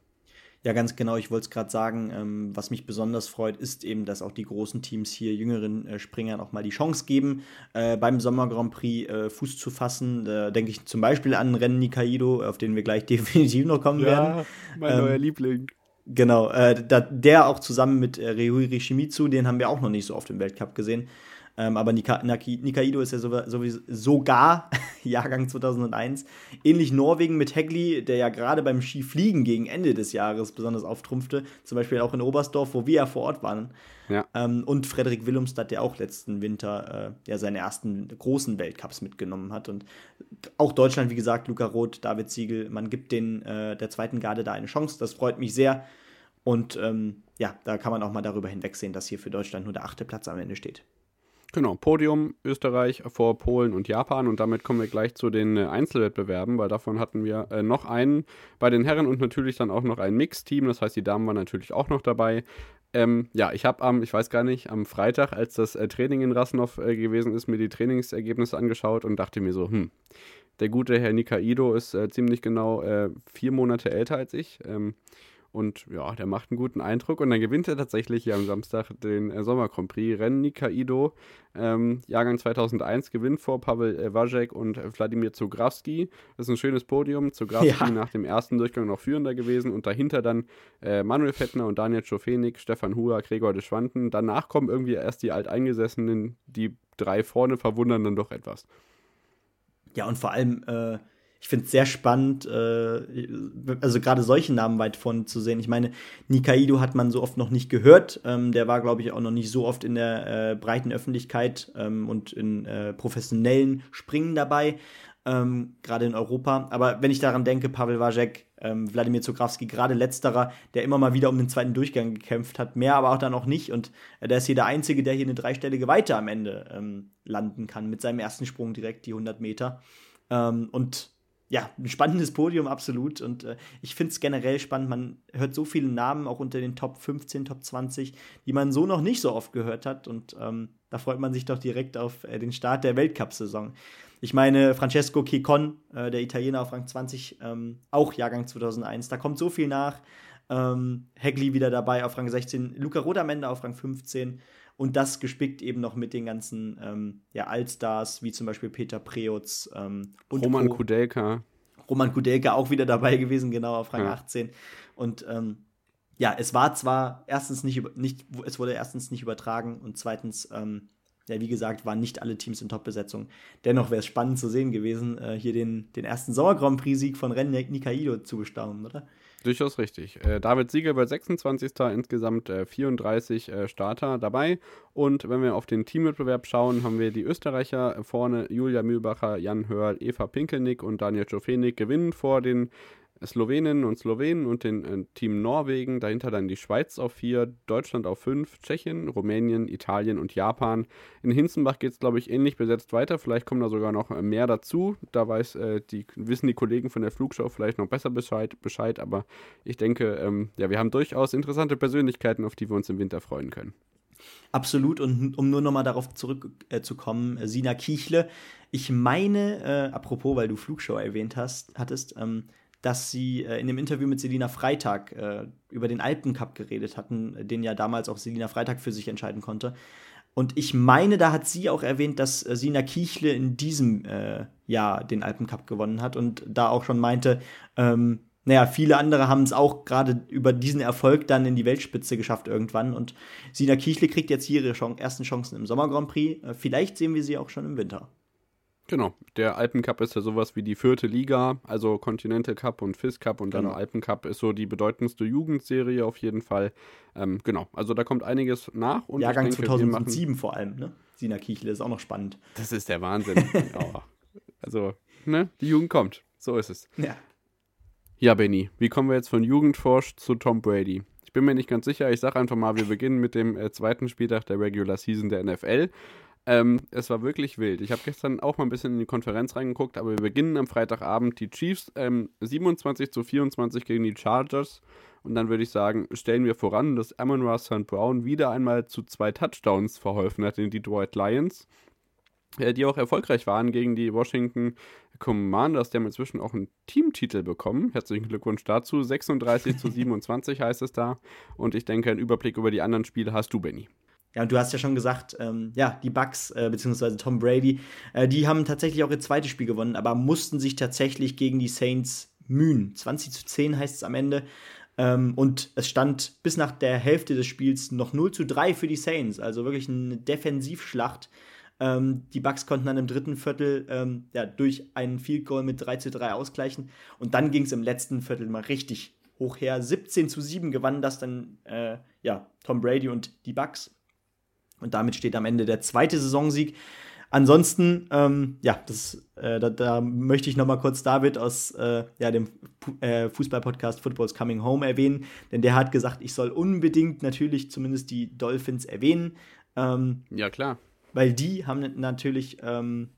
Ja, ganz genau. Ich wollte es gerade sagen. Ähm, was mich besonders freut, ist eben, dass auch die großen Teams hier jüngeren äh, Springern auch mal die Chance geben, äh, beim Sommer Grand Prix äh, Fuß zu fassen. Da denke ich zum Beispiel an Rennen Nikaido, auf den wir gleich <laughs> definitiv noch kommen ja, werden. Mein ähm, neuer Liebling. Genau, äh, da, der auch zusammen mit äh, Ryuhiri Shimizu, den haben wir auch noch nicht so oft im Weltcup gesehen. Ähm, aber Nika, Naki, Nikaido ist ja sowieso, sogar <laughs> Jahrgang 2001. Ähnlich Norwegen mit Hegli, der ja gerade beim Skifliegen gegen Ende des Jahres besonders auftrumpfte. Zum Beispiel auch in Oberstdorf, wo wir ja vor Ort waren. Ja. Ähm, und Frederik Willumstad, der auch letzten Winter äh, ja seine ersten großen Weltcups mitgenommen hat. Und auch Deutschland, wie gesagt, Luca Roth, David Siegel, man gibt den äh, der zweiten Garde da eine Chance. Das freut mich sehr. Und ähm, ja, da kann man auch mal darüber hinwegsehen, dass hier für Deutschland nur der achte Platz am Ende steht. Genau, Podium Österreich vor Polen und Japan und damit kommen wir gleich zu den äh, Einzelwettbewerben, weil davon hatten wir äh, noch einen bei den Herren und natürlich dann auch noch ein Mixteam, das heißt die Damen waren natürlich auch noch dabei. Ähm, ja, ich habe am, ich weiß gar nicht, am Freitag, als das äh, Training in Rasnov äh, gewesen ist, mir die Trainingsergebnisse angeschaut und dachte mir so, hm, der gute Herr Nikaido ist äh, ziemlich genau äh, vier Monate älter als ich. Ähm, und ja, der macht einen guten Eindruck. Und dann gewinnt er tatsächlich hier am Samstag den äh, Sommer Grand Prix. Rennen Nikaido, ähm, Jahrgang 2001, gewinnt vor Pavel äh, Wajek und äh, Wladimir Zugrawski. Das ist ein schönes Podium. Zugrawski ja. nach dem ersten Durchgang noch führender gewesen. Und dahinter dann äh, Manuel Fettner und Daniel Schofenik, Stefan Hua, Gregor de Schwanten. Danach kommen irgendwie erst die Alteingesessenen. Die drei vorne verwundern dann doch etwas. Ja, und vor allem äh, ich finde es sehr spannend, äh, also gerade solche Namen weit vorne zu sehen. Ich meine, Nikaido hat man so oft noch nicht gehört. Ähm, der war, glaube ich, auch noch nicht so oft in der äh, breiten Öffentlichkeit ähm, und in äh, professionellen Springen dabei, ähm, gerade in Europa. Aber wenn ich daran denke, Pavel Wajek, ähm, Wladimir Zugrawski, gerade letzterer, der immer mal wieder um den zweiten Durchgang gekämpft hat, mehr aber auch dann auch nicht. Und äh, der ist hier der Einzige, der hier eine dreistellige Weite am Ende ähm, landen kann, mit seinem ersten Sprung direkt die 100 Meter. Ähm, und ja, ein spannendes Podium, absolut. Und äh, ich finde es generell spannend. Man hört so viele Namen auch unter den Top 15, Top 20, die man so noch nicht so oft gehört hat. Und ähm, da freut man sich doch direkt auf äh, den Start der Weltcup-Saison. Ich meine, Francesco Chicon, äh, der Italiener auf Rang 20, ähm, auch Jahrgang 2001. Da kommt so viel nach. Ähm, Hegli wieder dabei auf Rang 16, Luca Rodamende auf Rang 15 und das gespickt eben noch mit den ganzen ähm, ja, Allstars, wie zum Beispiel Peter Preutz ähm, und Roman Co. Kudelka. Roman Kudelka auch wieder dabei gewesen, genau auf Rang ja. 18. Und ähm, ja, es war zwar erstens nicht, nicht, es wurde erstens nicht übertragen und zweitens, ähm, ja, wie gesagt, waren nicht alle Teams in Top-Besetzung. Dennoch wäre es spannend zu sehen gewesen, äh, hier den, den ersten Sommer Grand Prix-Sieg von Ren Nikaido zu bestaunen, oder? Durchaus richtig. Äh, David Sieger wird 26. insgesamt äh, 34 äh, Starter dabei. Und wenn wir auf den Teamwettbewerb schauen, haben wir die Österreicher vorne, Julia Mühlbacher, Jan Hörl, Eva Pinkelnick und Daniel Czofenik gewinnen vor den Sloweninnen und Slowenen und den äh, Team Norwegen, dahinter dann die Schweiz auf vier, Deutschland auf fünf, Tschechien, Rumänien, Italien und Japan. In Hinzenbach geht es, glaube ich, ähnlich besetzt weiter. Vielleicht kommen da sogar noch äh, mehr dazu. Da weiß, äh, die, wissen die Kollegen von der Flugschau vielleicht noch besser Bescheid, Bescheid aber ich denke, ähm, ja, wir haben durchaus interessante Persönlichkeiten, auf die wir uns im Winter freuen können. Absolut. Und um nur nochmal darauf zurückzukommen, äh, Sina Kiechle, ich meine, äh, apropos, weil du Flugschau erwähnt hast, hattest, ähm, dass sie äh, in dem Interview mit Selina Freitag äh, über den Alpencup geredet hatten, den ja damals auch Selina Freitag für sich entscheiden konnte. Und ich meine, da hat sie auch erwähnt, dass äh, Sina Kiechle in diesem äh, Jahr den Alpencup gewonnen hat und da auch schon meinte, ähm, naja, viele andere haben es auch gerade über diesen Erfolg dann in die Weltspitze geschafft irgendwann. Und Sina Kiechle kriegt jetzt hier ihre Chance, ersten Chancen im Sommer Grand Prix. Äh, vielleicht sehen wir sie auch schon im Winter. Genau, der Alpencup ist ja sowas wie die vierte Liga, also Continental Cup und FIS Cup und dann genau. Alpencup ist so die bedeutendste Jugendserie auf jeden Fall. Ähm, genau, also da kommt einiges nach. Und Jahrgang denke, 2007 vor allem, ne? Sina Kichle ist auch noch spannend. Das ist der Wahnsinn. <laughs> Also, ne, die Jugend kommt, so ist es. Ja. Ja, Benny, wie kommen wir jetzt von Jugendforsch zu Tom Brady? Ich bin mir nicht ganz sicher, ich sage einfach mal, wir beginnen mit dem äh, zweiten Spieltag der Regular Season der NFL. Ähm, es war wirklich wild. Ich habe gestern auch mal ein bisschen in die Konferenz reingeguckt, aber wir beginnen am Freitagabend die Chiefs ähm, 27 zu 24 gegen die Chargers. Und dann würde ich sagen, stellen wir voran, dass Amon Ross St. Brown wieder einmal zu zwei Touchdowns verholfen hat in die Detroit Lions, äh, die auch erfolgreich waren gegen die Washington Commanders. Die haben inzwischen auch einen Teamtitel bekommen. Herzlichen Glückwunsch dazu. 36 zu 27 <laughs> heißt es da. Und ich denke, einen Überblick über die anderen Spiele hast du, Benny. Ja, und du hast ja schon gesagt, ähm, ja, die Bucks, äh, beziehungsweise Tom Brady, äh, die haben tatsächlich auch ihr zweites Spiel gewonnen, aber mussten sich tatsächlich gegen die Saints mühen. 20 zu 10 heißt es am Ende. Ähm, und es stand bis nach der Hälfte des Spiels noch 0 zu 3 für die Saints. Also wirklich eine Defensivschlacht. Ähm, die Bucks konnten dann im dritten Viertel ähm, ja, durch einen Field Goal mit 3 zu 3 ausgleichen. Und dann ging es im letzten Viertel mal richtig hoch her. 17 zu 7 gewannen das dann äh, ja, Tom Brady und die Bucks. Und damit steht am Ende der zweite Saisonsieg. Ansonsten, ähm, ja, das, äh, da, da, möchte ich noch mal kurz David aus äh, ja, dem äh, Fußball-Podcast Football's Coming Home erwähnen, denn der hat gesagt, ich soll unbedingt natürlich zumindest die Dolphins erwähnen. Ähm, ja, klar. Weil die haben natürlich ähm,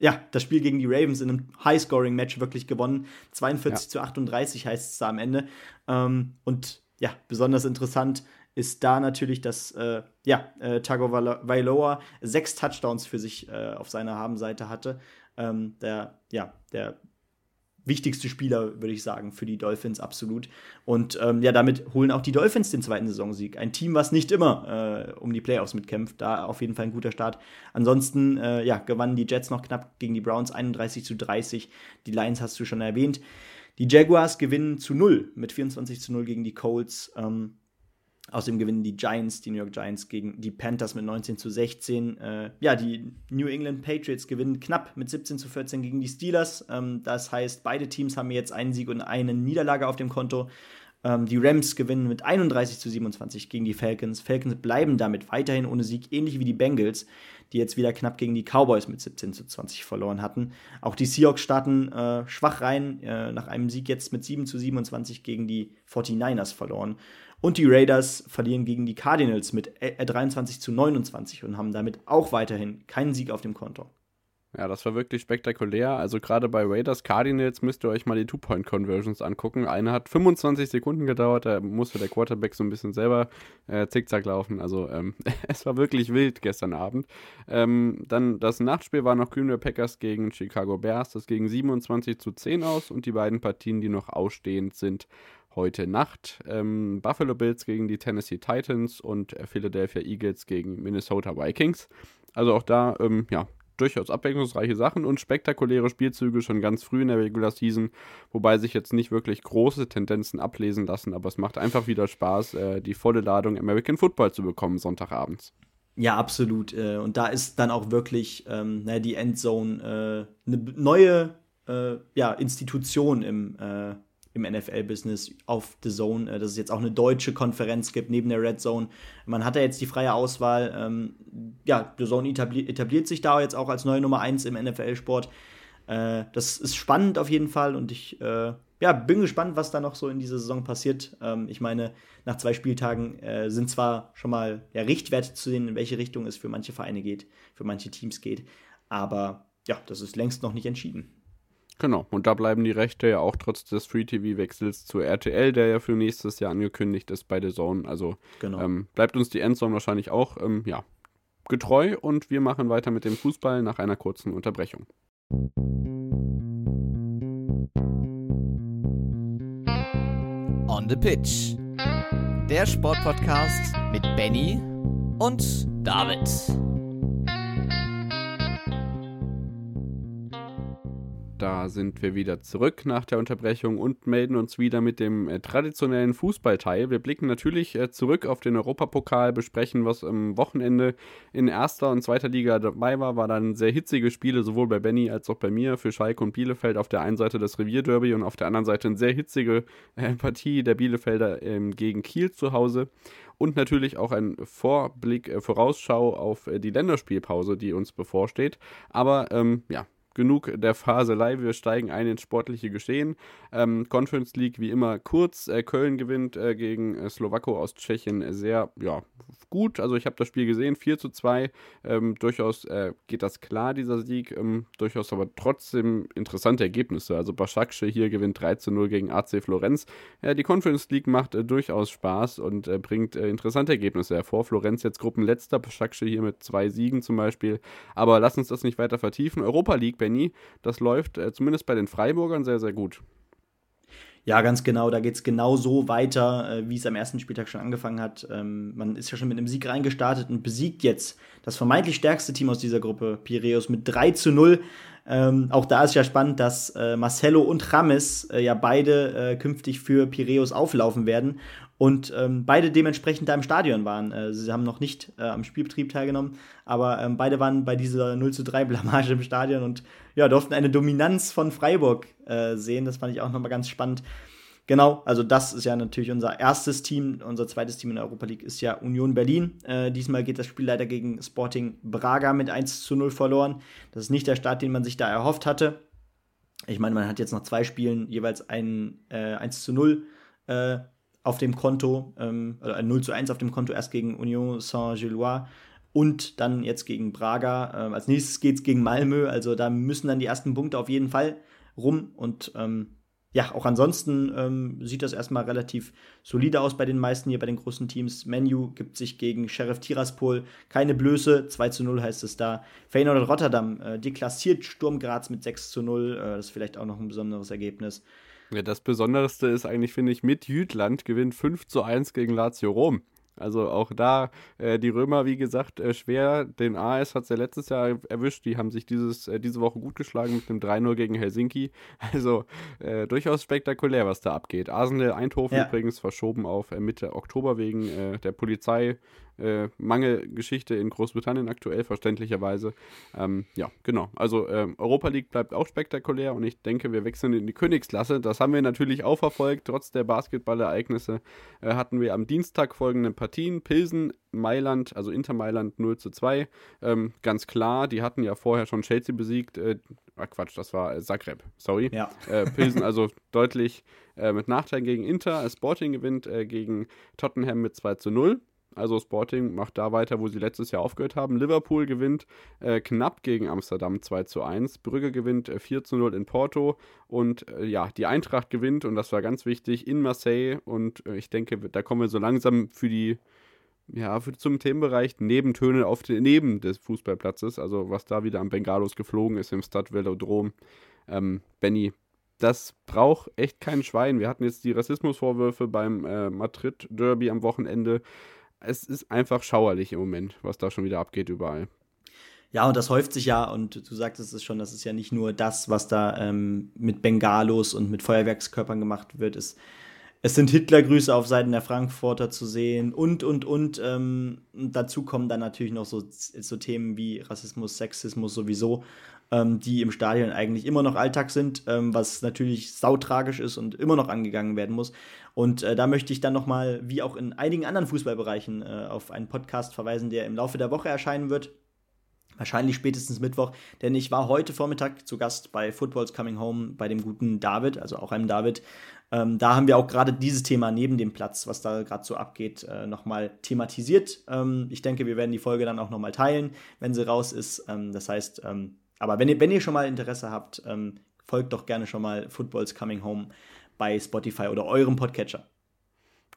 ja, das Spiel gegen die Ravens in einem High-Scoring-Match wirklich gewonnen. 42 ja. zu 38 heißt es da am Ende. Ähm, und ja, besonders interessant ist da natürlich, dass äh, ja, äh, Tago Vailoa sechs Touchdowns für sich äh, auf seiner Habenseite hatte. Ähm, der, ja, der wichtigste Spieler, würde ich sagen, für die Dolphins absolut. Und ähm, ja, damit holen auch die Dolphins den zweiten Saisonsieg. Ein Team, was nicht immer äh, um die Playoffs mitkämpft. Da auf jeden Fall ein guter Start. Ansonsten, äh, ja, gewannen die Jets noch knapp gegen die Browns 31 zu 30. Die Lions hast du schon erwähnt. Die Jaguars gewinnen zu 0 mit 24 zu 0 gegen die Colts. Ähm, Außerdem gewinnen die Giants, die New York Giants gegen die Panthers mit 19 zu 16. Äh, ja, die New England Patriots gewinnen knapp mit 17 zu 14 gegen die Steelers. Ähm, das heißt, beide Teams haben jetzt einen Sieg und eine Niederlage auf dem Konto. Ähm, die Rams gewinnen mit 31 zu 27 gegen die Falcons. Falcons bleiben damit weiterhin ohne Sieg, ähnlich wie die Bengals, die jetzt wieder knapp gegen die Cowboys mit 17 zu 20 verloren hatten. Auch die Seahawks starten äh, schwach rein, äh, nach einem Sieg jetzt mit 7 zu 27 gegen die 49ers verloren. Und die Raiders verlieren gegen die Cardinals mit 23 äh, zu 29 und haben damit auch weiterhin keinen Sieg auf dem Konto. Ja, das war wirklich spektakulär. Also gerade bei Raiders Cardinals müsst ihr euch mal die Two-Point-Conversions angucken. Eine hat 25 Sekunden gedauert, da musste der Quarterback so ein bisschen selber äh, zickzack laufen. Also ähm, <laughs> es war wirklich wild gestern Abend. Ähm, dann das Nachtspiel war noch Green Bay Packers gegen Chicago Bears. Das ging 27 zu 10 aus und die beiden Partien, die noch ausstehend sind, heute Nacht. Ähm, Buffalo Bills gegen die Tennessee Titans und Philadelphia Eagles gegen Minnesota Vikings. Also auch da, ähm, ja, durchaus abwechslungsreiche Sachen und spektakuläre Spielzüge schon ganz früh in der Regular Season, wobei sich jetzt nicht wirklich große Tendenzen ablesen lassen, aber es macht einfach wieder Spaß, äh, die volle Ladung American Football zu bekommen Sonntagabends. Ja, absolut. Äh, und da ist dann auch wirklich ähm, die Endzone äh, eine neue äh, ja, Institution im äh, im NFL-Business auf The Zone, äh, dass es jetzt auch eine deutsche Konferenz gibt neben der Red Zone. Man hat ja jetzt die freie Auswahl. Ähm, ja, The Zone etabli etabliert sich da jetzt auch als neue Nummer 1 im NFL-Sport. Äh, das ist spannend auf jeden Fall und ich äh, ja, bin gespannt, was da noch so in dieser Saison passiert. Ähm, ich meine, nach zwei Spieltagen äh, sind zwar schon mal ja, Richtwerte zu sehen, in welche Richtung es für manche Vereine geht, für manche Teams geht, aber ja, das ist längst noch nicht entschieden. Genau, und da bleiben die Rechte ja auch trotz des Free-TV-Wechsels zu RTL, der ja für nächstes Jahr angekündigt ist bei The Zone. Also genau. ähm, bleibt uns die Endzone wahrscheinlich auch ähm, ja, getreu und wir machen weiter mit dem Fußball nach einer kurzen Unterbrechung. On the Pitch. Der Sportpodcast mit Benny und David. Da sind wir wieder zurück nach der Unterbrechung und melden uns wieder mit dem äh, traditionellen Fußballteil. Wir blicken natürlich äh, zurück auf den Europapokal, besprechen, was am Wochenende in erster und zweiter Liga dabei war. War dann sehr hitzige Spiele, sowohl bei Benny als auch bei mir, für Schalke und Bielefeld. Auf der einen Seite das Revierderby und auf der anderen Seite eine sehr hitzige äh, Partie der Bielefelder ähm, gegen Kiel zu Hause und natürlich auch ein Vorblick, äh, Vorausschau auf äh, die Länderspielpause, die uns bevorsteht. Aber ähm, ja, genug der Faselei. Wir steigen ein ins sportliche Geschehen. Ähm, Conference League wie immer kurz. Äh, Köln gewinnt äh, gegen äh, Slowako aus Tschechien sehr ja, gut. Also ich habe das Spiel gesehen, 4 zu 2. Ähm, durchaus äh, geht das klar, dieser Sieg. Ähm, durchaus aber trotzdem interessante Ergebnisse. Also Başakşehir hier gewinnt 3 zu 0 gegen AC Florenz. die Conference League macht äh, durchaus Spaß und äh, bringt interessante Ergebnisse hervor. Florenz jetzt Gruppenletzter, Başakşehir hier mit zwei Siegen zum Beispiel. Aber lass uns das nicht weiter vertiefen. Europa League, Benny, das läuft zumindest bei den Freiburgern sehr, sehr gut. Ja, ganz genau. Da geht es genau so weiter, äh, wie es am ersten Spieltag schon angefangen hat. Ähm, man ist ja schon mit einem Sieg reingestartet und besiegt jetzt das vermeintlich stärkste Team aus dieser Gruppe, Piraeus, mit 3 zu 0. Ähm, auch da ist ja spannend, dass äh, Marcelo und Rames äh, ja beide äh, künftig für Piräus auflaufen werden und ähm, beide dementsprechend da im Stadion waren. Äh, sie haben noch nicht äh, am Spielbetrieb teilgenommen, aber ähm, beide waren bei dieser 0 zu 3 Blamage im Stadion und ja, durften eine Dominanz von Freiburg äh, sehen. Das fand ich auch nochmal ganz spannend. Genau, also das ist ja natürlich unser erstes Team. Unser zweites Team in der Europa League ist ja Union Berlin. Äh, diesmal geht das Spiel leider gegen Sporting Braga mit 1 zu 0 verloren. Das ist nicht der Start, den man sich da erhofft hatte. Ich meine, man hat jetzt noch zwei Spielen jeweils ein äh, 1 zu 0 äh, auf dem Konto, ähm, oder ein 0 zu 1 auf dem Konto, erst gegen Union Saint-Gillois und dann jetzt gegen Braga. Ähm, als nächstes geht es gegen Malmö, also da müssen dann die ersten Punkte auf jeden Fall rum und ähm, ja, auch ansonsten ähm, sieht das erstmal relativ solide aus bei den meisten hier, bei den großen Teams. Menu gibt sich gegen Sheriff Tiraspol keine Blöße. 2 zu 0 heißt es da. Feyenoord Rotterdam äh, deklassiert Sturm Graz mit 6 zu 0. Äh, das ist vielleicht auch noch ein besonderes Ergebnis. Ja, das Besonderste ist eigentlich, finde ich, mit Jütland gewinnt 5 zu 1 gegen Lazio Rom. Also auch da äh, die Römer, wie gesagt, äh, schwer. Den AS hat es ja letztes Jahr erwischt. Die haben sich dieses, äh, diese Woche gut geschlagen mit einem 3-0 gegen Helsinki. <laughs> Also äh, durchaus spektakulär, was da abgeht. Arsenal Eindhoven ja. übrigens verschoben auf äh, Mitte Oktober wegen äh, der Polizei äh, Mangelgeschichte in Großbritannien aktuell, verständlicherweise. Ähm, ja, genau. Also ähm, Europa League bleibt auch spektakulär und ich denke, wir wechseln in die Königsklasse. Das haben wir natürlich auch verfolgt. Trotz der Basketballereignisse äh, hatten wir am Dienstag folgende Partien. Pilsen, Mailand, also Inter Mailand 0 zu 2. Ähm, ganz klar, die hatten ja vorher schon Chelsea besiegt. Äh, ah, Quatsch, das war Zagreb, sorry. Ja. Äh, Pilsen also <laughs> deutlich äh, mit Nachteil gegen Inter. Sporting gewinnt äh, gegen Tottenham mit 2 zu 0. Also Sporting macht da weiter, wo sie letztes Jahr aufgehört haben. Liverpool gewinnt äh, knapp gegen Amsterdam 2 zu 1. Brügge gewinnt äh, 4 zu 0 in Porto. Und äh, ja, die Eintracht gewinnt, und das war ganz wichtig, in Marseille. Und äh, ich denke, da kommen wir so langsam für die, ja, für, zum Themenbereich Nebentöne auf den, neben des Fußballplatzes. Also was da wieder am Bengalos geflogen ist im Stade Velodrom. Ähm, Benny, das braucht echt kein Schwein. Wir hatten jetzt die Rassismusvorwürfe beim äh, Madrid-Derby am Wochenende es ist einfach schauerlich im Moment, was da schon wieder abgeht überall. Ja, und das häuft sich ja, und du sagtest es schon, das ist ja nicht nur das, was da ähm, mit Bengalos und mit Feuerwerkskörpern gemacht wird. Es, es sind Hitlergrüße auf Seiten der Frankfurter zu sehen und, und, und. Ähm, dazu kommen dann natürlich noch so, so Themen wie Rassismus, Sexismus sowieso ähm, die im Stadion eigentlich immer noch Alltag sind, ähm, was natürlich sautragisch ist und immer noch angegangen werden muss. Und äh, da möchte ich dann nochmal, wie auch in einigen anderen Fußballbereichen, äh, auf einen Podcast verweisen, der im Laufe der Woche erscheinen wird. Wahrscheinlich spätestens Mittwoch, denn ich war heute Vormittag zu Gast bei Football's Coming Home bei dem guten David, also auch einem David. Ähm, da haben wir auch gerade dieses Thema neben dem Platz, was da gerade so abgeht, äh, nochmal thematisiert. Ähm, ich denke, wir werden die Folge dann auch nochmal teilen, wenn sie raus ist. Ähm, das heißt, ähm, aber wenn ihr, wenn ihr schon mal Interesse habt, ähm, folgt doch gerne schon mal Football's Coming Home bei Spotify oder eurem Podcatcher.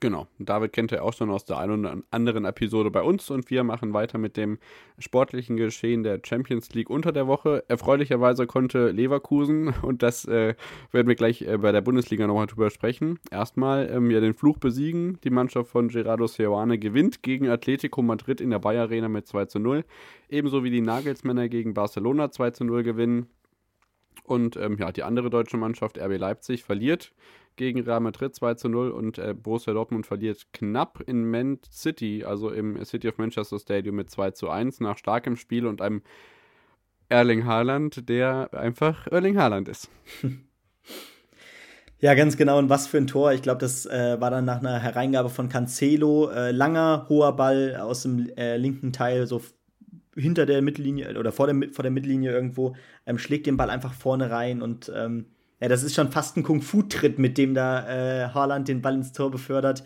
Genau. David kennt ihr auch schon aus der einen oder anderen Episode bei uns und wir machen weiter mit dem sportlichen Geschehen der Champions League unter der Woche. Erfreulicherweise konnte Leverkusen, <laughs> und das äh, werden wir gleich äh, bei der Bundesliga nochmal drüber sprechen, erstmal ähm, ja den Fluch besiegen. Die Mannschaft von Gerardo Seoane gewinnt gegen Atletico Madrid in der Bayer Arena mit 2 zu 0. Ebenso wie die Nagelsmänner gegen Barcelona 2 zu 0 gewinnen. Und ähm, ja, die andere deutsche Mannschaft, RB Leipzig, verliert gegen Real Madrid 2 zu 0 und äh, Borussia Dortmund verliert knapp in Man City, also im City of Manchester Stadium mit 2 zu 1 nach starkem Spiel und einem Erling Haaland, der einfach Erling Haaland ist. <laughs> Ja, ganz genau. Und was für ein Tor. Ich glaube, das äh, war dann nach einer Hereingabe von Cancelo. Äh, langer, hoher Ball aus dem äh, linken Teil, so hinter der Mittellinie oder vor der, vor der Mittellinie irgendwo, ähm, schlägt den Ball einfach vorne rein und ähm, ja, das ist schon fast ein Kung-Fu-Tritt, mit dem da äh, Haaland den Ball ins Tor befördert.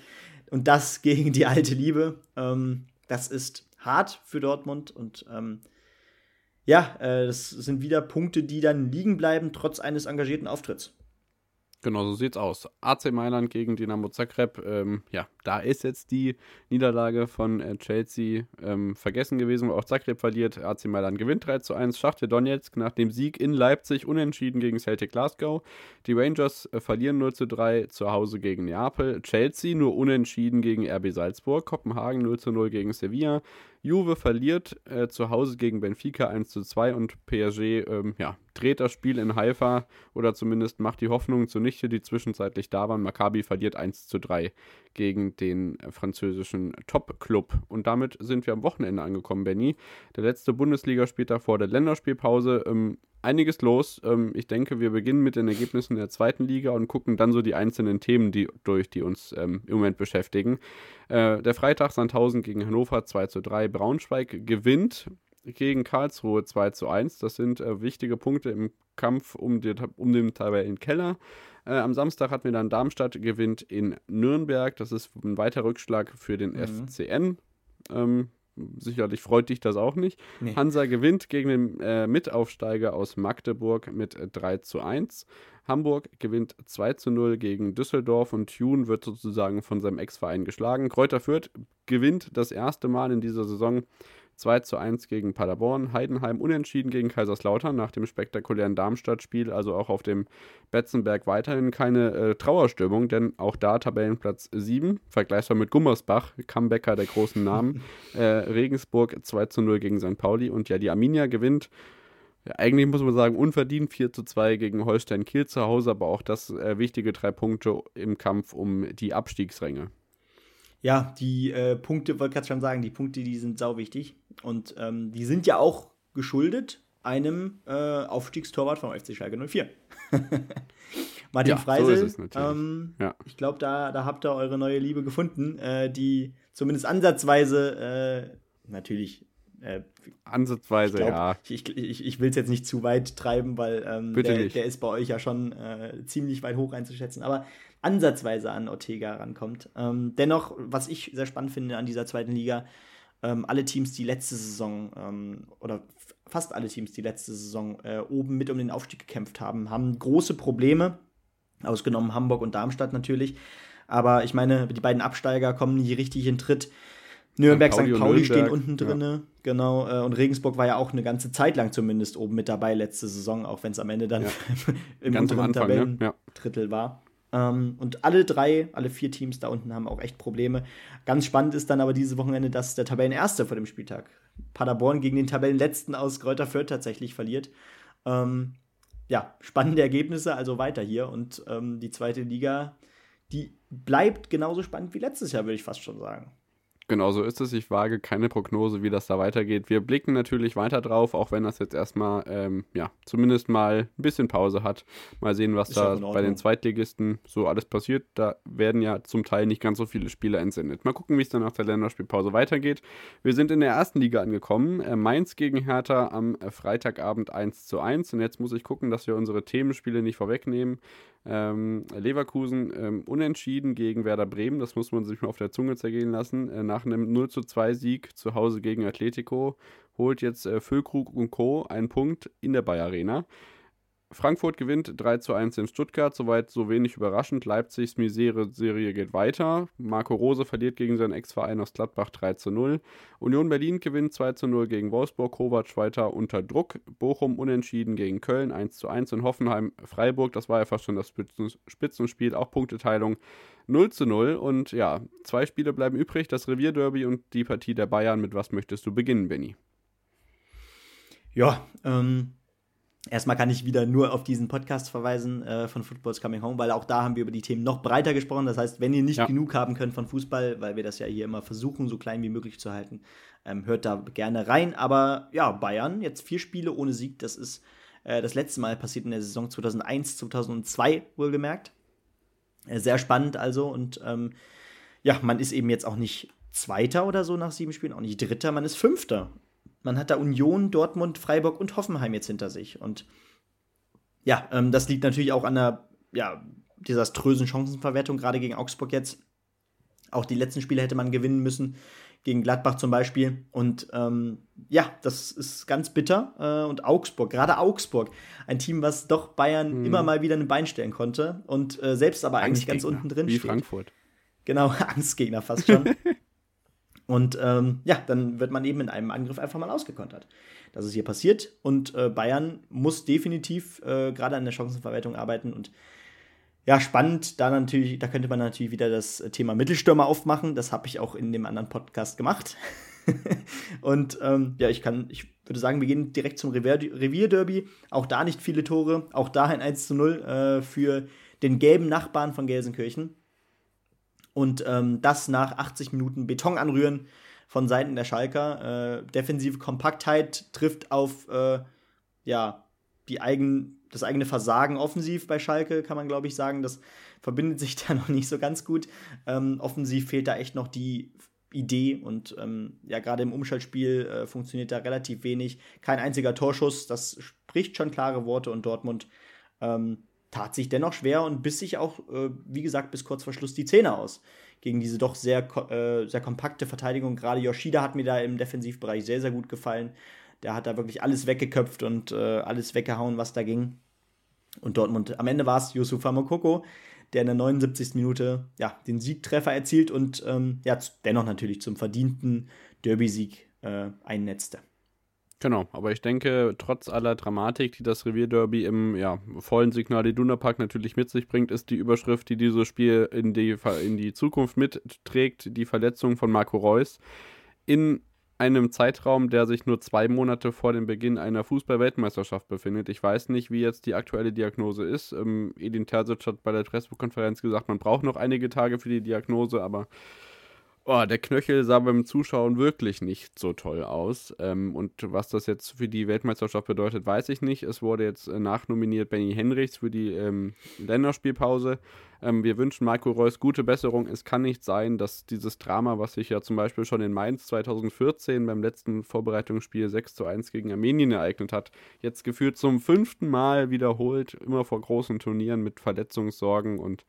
Und das <laughs> gegen die alte Liebe. Ähm, das ist hart für Dortmund und ähm, ja, äh, das sind wieder Punkte, die dann liegen bleiben, trotz eines engagierten Auftritts. Genau, so sieht's aus. AC Mailand gegen Dinamo Zagreb. Ähm, ja, da ist jetzt die Niederlage von äh, Chelsea ähm, vergessen gewesen, wo auch Zagreb verliert. AC Mailand gewinnt 3 zu 1. Schachte Donetsk nach dem Sieg in Leipzig unentschieden gegen Celtic Glasgow. Die Rangers äh, verlieren 0 zu 3 zu Hause gegen Neapel. Chelsea nur unentschieden gegen RB Salzburg. Kopenhagen 0 zu 0 gegen Sevilla. Juve verliert äh, zu Hause gegen Benfica 1 zu 2 und PSG ähm, ja, dreht das Spiel in Haifa oder zumindest macht die Hoffnungen zunichte, die zwischenzeitlich da waren. Maccabi verliert 1 zu 3 gegen den französischen Top-Club. Und damit sind wir am Wochenende angekommen, Benny. Der letzte Bundesligaspieltag vor der Länderspielpause. Ähm, einiges los. Ähm, ich denke, wir beginnen mit den Ergebnissen der zweiten Liga und gucken dann so die einzelnen Themen die, durch, die uns ähm, im Moment beschäftigen. Äh, der Freitag Sandhausen gegen Hannover 2 zu 3. Braunschweig gewinnt gegen Karlsruhe 2 zu 1. Das sind äh, wichtige Punkte im Kampf um, die, um den Tabellenkeller. Äh, am Samstag hatten wir dann Darmstadt gewinnt in Nürnberg. Das ist ein weiter Rückschlag für den mhm. FCN. Ähm, sicherlich freut dich das auch nicht. Nee. Hansa gewinnt gegen den äh, Mitaufsteiger aus Magdeburg mit 3 äh, zu 1. Hamburg gewinnt 2 zu 0 gegen Düsseldorf und Thun wird sozusagen von seinem Ex-Verein geschlagen. Kräuter Fürth gewinnt das erste Mal in dieser Saison 2 zu 1 gegen Paderborn, Heidenheim unentschieden gegen Kaiserslautern nach dem spektakulären Darmstadt-Spiel, also auch auf dem Betzenberg weiterhin keine äh, Trauerstimmung, denn auch da Tabellenplatz 7, vergleichbar mit Gummersbach, Comebacker der großen Namen, <laughs> äh, Regensburg 2 zu 0 gegen St. Pauli und ja, die Arminia gewinnt eigentlich muss man sagen, unverdient 4 zu 2 gegen Holstein Kiel zu Hause, aber auch das äh, wichtige drei Punkte im Kampf um die Abstiegsränge. Ja, die äh, Punkte, wollte gerade schon sagen, die Punkte, die sind sau wichtig. Und ähm, die sind ja auch geschuldet einem äh, Aufstiegstorwart vom FC Schalke 04. <laughs> Martin ja, Freisel. So ähm, ja. Ich glaube, da, da habt ihr eure neue Liebe gefunden, äh, die zumindest ansatzweise äh, natürlich. Äh, ansatzweise, ich glaub, ja. Ich, ich, ich will es jetzt nicht zu weit treiben, weil ähm, der, der, ist bei euch ja schon äh, ziemlich weit hoch einzuschätzen. Aber ansatzweise an Ortega rankommt. Ähm, dennoch, was ich sehr spannend finde an dieser zweiten Liga, ähm, alle Teams, die letzte Saison ähm, oder fast alle Teams, die letzte Saison äh, oben mit um den Aufstieg gekämpft haben, haben große Probleme, ausgenommen Hamburg und Darmstadt natürlich. Aber ich meine, die beiden Absteiger kommen nie richtig in Tritt. Nürnberg, St. Pauli, St. Pauli stehen unten drin, ja. genau. Äh, und Regensburg war ja auch eine ganze Zeit lang zumindest oben mit dabei letzte Saison, auch wenn es am Ende dann ja. <laughs> im Ganz unteren Tabellendrittel ja. war. Ähm, und alle drei, alle vier Teams da unten haben auch echt Probleme. Ganz spannend ist dann aber dieses Wochenende, dass der Tabellenerste vor dem Spieltag Paderborn gegen den Tabellenletzten aus Kräuter Fürth tatsächlich verliert. Ähm, ja, spannende Ergebnisse, also weiter hier. Und ähm, die zweite Liga, die bleibt genauso spannend wie letztes Jahr, würde ich fast schon sagen. Genau so ist es. Ich wage keine Prognose, wie das da weitergeht. Wir blicken natürlich weiter drauf, auch wenn das jetzt erstmal, ähm, ja, zumindest mal ein bisschen Pause hat. Mal sehen, was ist da bei den Zweitligisten so alles passiert. Da werden ja zum Teil nicht ganz so viele Spieler entsendet. Mal gucken, wie es dann nach der Länderspielpause weitergeht. Wir sind in der ersten Liga angekommen. Äh, Mainz gegen Hertha am Freitagabend 1 zu 1. Und jetzt muss ich gucken, dass wir unsere Themenspiele nicht vorwegnehmen. Ähm, Leverkusen ähm, unentschieden gegen Werder Bremen, das muss man sich mal auf der Zunge zergehen lassen. Äh, nach einem 0 zu 2 Sieg zu Hause gegen Atletico holt jetzt äh, Füllkrug und Co. einen Punkt in der Bayer Arena. Frankfurt gewinnt 3 zu 1 in Stuttgart, soweit so wenig überraschend. Leipzigs Misere-Serie geht weiter. Marco Rose verliert gegen seinen Ex-Verein aus Gladbach 3 zu 0. Union Berlin gewinnt 2 zu 0 gegen Wolfsburg. Kovac weiter unter Druck. Bochum unentschieden gegen Köln 1 zu 1 in Hoffenheim. Freiburg, das war ja fast schon das Spitzenspiel, auch Punkteteilung 0 zu 0. Und ja, zwei Spiele bleiben übrig, das Revierderby und die Partie der Bayern. Mit was möchtest du beginnen, Benny? Ja, ähm, Erstmal kann ich wieder nur auf diesen Podcast verweisen äh, von Football's Coming Home, weil auch da haben wir über die Themen noch breiter gesprochen. Das heißt, wenn ihr nicht ja. genug haben könnt von Fußball, weil wir das ja hier immer versuchen, so klein wie möglich zu halten, ähm, hört da gerne rein. Aber ja, Bayern, jetzt vier Spiele ohne Sieg, das ist äh, das letzte Mal passiert in der Saison 2001, 2002 wohlgemerkt. Äh, sehr spannend also und ähm, ja, man ist eben jetzt auch nicht Zweiter oder so nach sieben Spielen, auch nicht Dritter, man ist Fünfter. Man hat da Union, Dortmund, Freiburg und Hoffenheim jetzt hinter sich. Und ja, ähm, das liegt natürlich auch an der ja, desaströsen Chancenverwertung, gerade gegen Augsburg jetzt. Auch die letzten Spiele hätte man gewinnen müssen, gegen Gladbach zum Beispiel. Und ähm, ja, das ist ganz bitter. Äh, und Augsburg, gerade Augsburg, ein Team, was doch Bayern hm. immer mal wieder ein Bein stellen konnte und äh, selbst aber eigentlich ganz unten drin Wie steht. Frankfurt. Genau, <laughs> Angstgegner fast schon. <laughs> Und ähm, ja, dann wird man eben in einem Angriff einfach mal ausgekontert. Das ist hier passiert und äh, Bayern muss definitiv äh, gerade an der Chancenverwertung arbeiten und ja, spannend, da natürlich, da könnte man natürlich wieder das Thema Mittelstürmer aufmachen. Das habe ich auch in dem anderen Podcast gemacht. <laughs> und ähm, ja, ich kann, ich würde sagen, wir gehen direkt zum Revierderby. Auch da nicht viele Tore, auch da ein 1 zu 0 äh, für den gelben Nachbarn von Gelsenkirchen. Und ähm, das nach 80 Minuten Beton anrühren von Seiten der Schalker. Äh, defensive Kompaktheit trifft auf äh, ja, die eigen, das eigene Versagen offensiv bei Schalke, kann man glaube ich sagen. Das verbindet sich <laughs> da noch nicht so ganz gut. Ähm, offensiv fehlt da echt noch die Idee und ähm, ja, gerade im Umschaltspiel äh, funktioniert da relativ wenig. Kein einziger Torschuss, das spricht schon klare Worte und Dortmund ähm, tat sich dennoch schwer und biss sich auch, äh, wie gesagt, bis kurz vor Schluss die Zähne aus gegen diese doch sehr, äh, sehr kompakte Verteidigung. Gerade Yoshida hat mir da im Defensivbereich sehr, sehr gut gefallen. Der hat da wirklich alles weggeköpft und äh, alles weggehauen, was da ging. Und Dortmund, am Ende war es Yusufa Mokoko, der in der 79. Minute ja, den Siegtreffer erzielt und ähm, ja, dennoch natürlich zum verdienten Derby-Sieg äh, einnetzte. Genau, aber ich denke, trotz aller Dramatik, die das Revierderby im ja, vollen Signal Iduna Park natürlich mit sich bringt, ist die Überschrift, die dieses Spiel in die, in die Zukunft mitträgt, die Verletzung von Marco Reus. In einem Zeitraum, der sich nur zwei Monate vor dem Beginn einer Fußball-Weltmeisterschaft befindet. Ich weiß nicht, wie jetzt die aktuelle Diagnose ist. Ähm, Edin Terzic hat bei der Pressekonferenz gesagt, man braucht noch einige Tage für die Diagnose, aber Oh, der Knöchel sah beim Zuschauen wirklich nicht so toll aus. Ähm, und was das jetzt für die Weltmeisterschaft bedeutet, weiß ich nicht. Es wurde jetzt äh, nachnominiert Benny Henrichs für die ähm, Länderspielpause. Ähm, wir wünschen Marco Reus gute Besserung. Es kann nicht sein, dass dieses Drama, was sich ja zum Beispiel schon in Mainz 2014 beim letzten Vorbereitungsspiel 6 zu 1 gegen Armenien ereignet hat, jetzt geführt zum fünften Mal wiederholt, immer vor großen Turnieren mit Verletzungssorgen und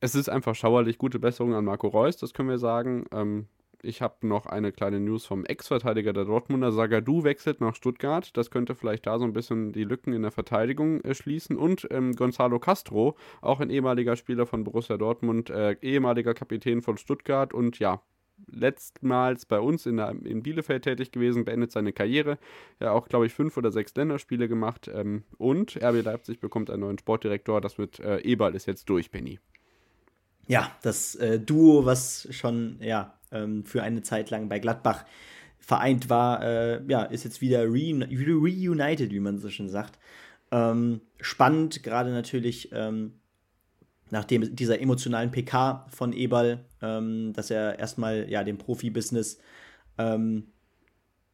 es ist einfach schauerlich. Gute Besserung an Marco Reus, das können wir sagen. Ähm, ich habe noch eine kleine News vom Ex-Verteidiger der Dortmunder. Sagadu wechselt nach Stuttgart. Das könnte vielleicht da so ein bisschen die Lücken in der Verteidigung äh, schließen. Und ähm, Gonzalo Castro, auch ein ehemaliger Spieler von Borussia Dortmund, äh, ehemaliger Kapitän von Stuttgart und ja, letztmals bei uns in, der, in Bielefeld tätig gewesen, beendet seine Karriere. Ja, auch, glaube ich, fünf oder sechs Länderspiele gemacht. Ähm, und RB Leipzig bekommt einen neuen Sportdirektor. Das mit äh, Eberl ist jetzt durch, Benny ja, das äh, Duo, was schon ja, ähm, für eine Zeit lang bei Gladbach vereint war, äh, ja, ist jetzt wieder reunited, wie man so schön sagt. Ähm, spannend, gerade natürlich ähm, nach dem, dieser emotionalen PK von Eberl, ähm, dass er erstmal ja den Profibusiness ähm,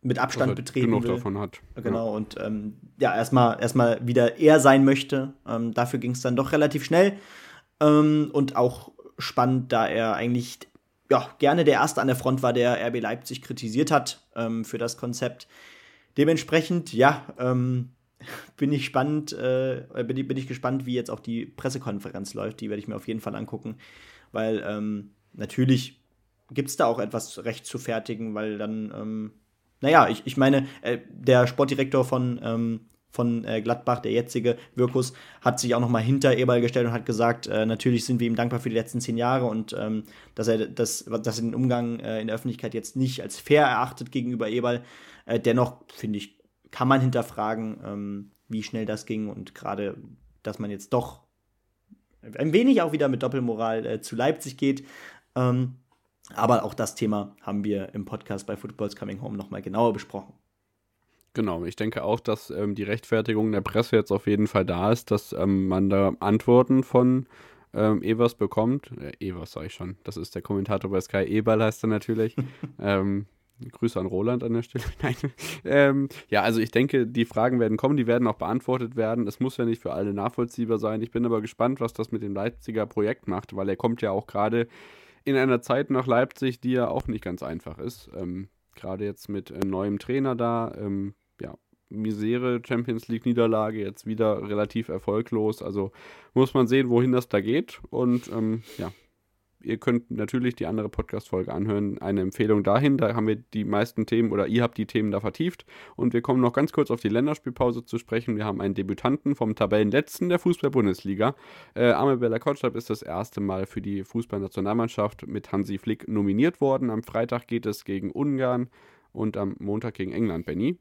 mit Abstand also betreten genug will. davon hat. Genau, ja. und ähm, ja, erstmal erstmal wieder er sein möchte. Dafür ging es dann doch relativ schnell. Ähm, und auch spannend, da er eigentlich ja, gerne der Erste an der Front war, der RB Leipzig kritisiert hat ähm, für das Konzept. Dementsprechend, ja, ähm, <laughs> bin ich spannend, äh, bin, bin ich gespannt, wie jetzt auch die Pressekonferenz läuft. Die werde ich mir auf jeden Fall angucken, weil ähm, natürlich gibt es da auch etwas recht zu fertigen, weil dann, ähm, naja, ich, ich meine, äh, der Sportdirektor von ähm, von äh, Gladbach, der jetzige Wirkus, hat sich auch noch mal hinter Eberl gestellt und hat gesagt, äh, natürlich sind wir ihm dankbar für die letzten zehn Jahre und ähm, dass, er das, dass er den Umgang äh, in der Öffentlichkeit jetzt nicht als fair erachtet gegenüber Eberl. Äh, dennoch, finde ich, kann man hinterfragen, ähm, wie schnell das ging und gerade, dass man jetzt doch ein wenig auch wieder mit Doppelmoral äh, zu Leipzig geht. Ähm, aber auch das Thema haben wir im Podcast bei Football's Coming Home noch mal genauer besprochen. Genau, ich denke auch, dass ähm, die Rechtfertigung der Presse jetzt auf jeden Fall da ist, dass ähm, man da Antworten von ähm, Evers bekommt. Äh, Evers sage ich schon, das ist der Kommentator bei Sky. Eberl heißt er natürlich. <laughs> ähm, Grüße an Roland an der Stelle. <laughs> Nein. Ähm, ja, also ich denke, die Fragen werden kommen, die werden auch beantwortet werden. Es muss ja nicht für alle nachvollziehbar sein. Ich bin aber gespannt, was das mit dem Leipziger Projekt macht, weil er kommt ja auch gerade in einer Zeit nach Leipzig, die ja auch nicht ganz einfach ist. Ähm, gerade jetzt mit äh, neuem Trainer da. Ähm, Misere Champions League Niederlage jetzt wieder relativ erfolglos. Also muss man sehen, wohin das da geht. Und ähm, ja, ihr könnt natürlich die andere Podcast-Folge anhören. Eine Empfehlung dahin. Da haben wir die meisten Themen oder ihr habt die Themen da vertieft. Und wir kommen noch ganz kurz auf die Länderspielpause zu sprechen. Wir haben einen Debütanten vom Tabellenletzten der Fußball-Bundesliga. Äh, Amel Bella Kotschab ist das erste Mal für die Fußballnationalmannschaft mit Hansi Flick nominiert worden. Am Freitag geht es gegen Ungarn und am Montag gegen England, Benny.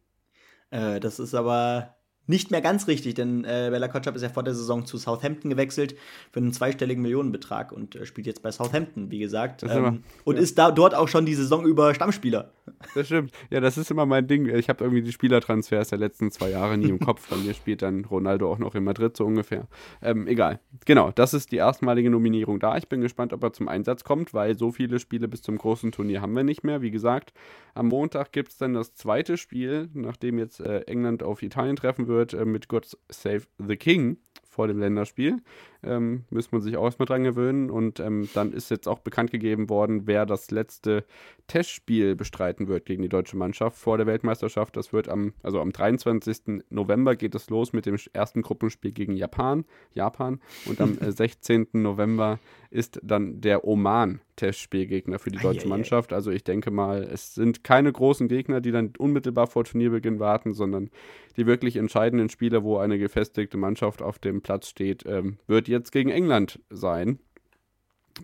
Äh, das ist aber nicht mehr ganz richtig, denn äh, Bella Kotschap ist ja vor der Saison zu Southampton gewechselt für einen zweistelligen Millionenbetrag und äh, spielt jetzt bei Southampton, wie gesagt. Ähm, immer, und ja. ist da dort auch schon die Saison über Stammspieler. Das stimmt. Ja, das ist immer mein Ding. Ich habe irgendwie die Spielertransfers der letzten zwei Jahre nie im Kopf. Bei mir spielt dann Ronaldo auch noch in Madrid so ungefähr. Ähm, egal. Genau, das ist die erstmalige Nominierung da. Ich bin gespannt, ob er zum Einsatz kommt, weil so viele Spiele bis zum großen Turnier haben wir nicht mehr. Wie gesagt, am Montag gibt es dann das zweite Spiel, nachdem jetzt äh, England auf Italien treffen wird, äh, mit God Save the King vor dem Länderspiel. Ähm, müssen wir sich auch erstmal dran gewöhnen. Und ähm, dann ist jetzt auch bekannt gegeben worden, wer das letzte Testspiel bestreiten wird gegen die deutsche Mannschaft vor der Weltmeisterschaft. Das wird am, also am 23. November geht es los mit dem ersten Gruppenspiel gegen Japan. Japan. Und am 16. Äh, <laughs> November ist dann der Oman Testspielgegner für die deutsche Mannschaft. Also ich denke mal, es sind keine großen Gegner, die dann unmittelbar vor Turnierbeginn warten, sondern die wirklich entscheidenden Spieler, wo eine gefestigte Mannschaft auf dem Platz steht, ähm, wird jetzt gegen England sein.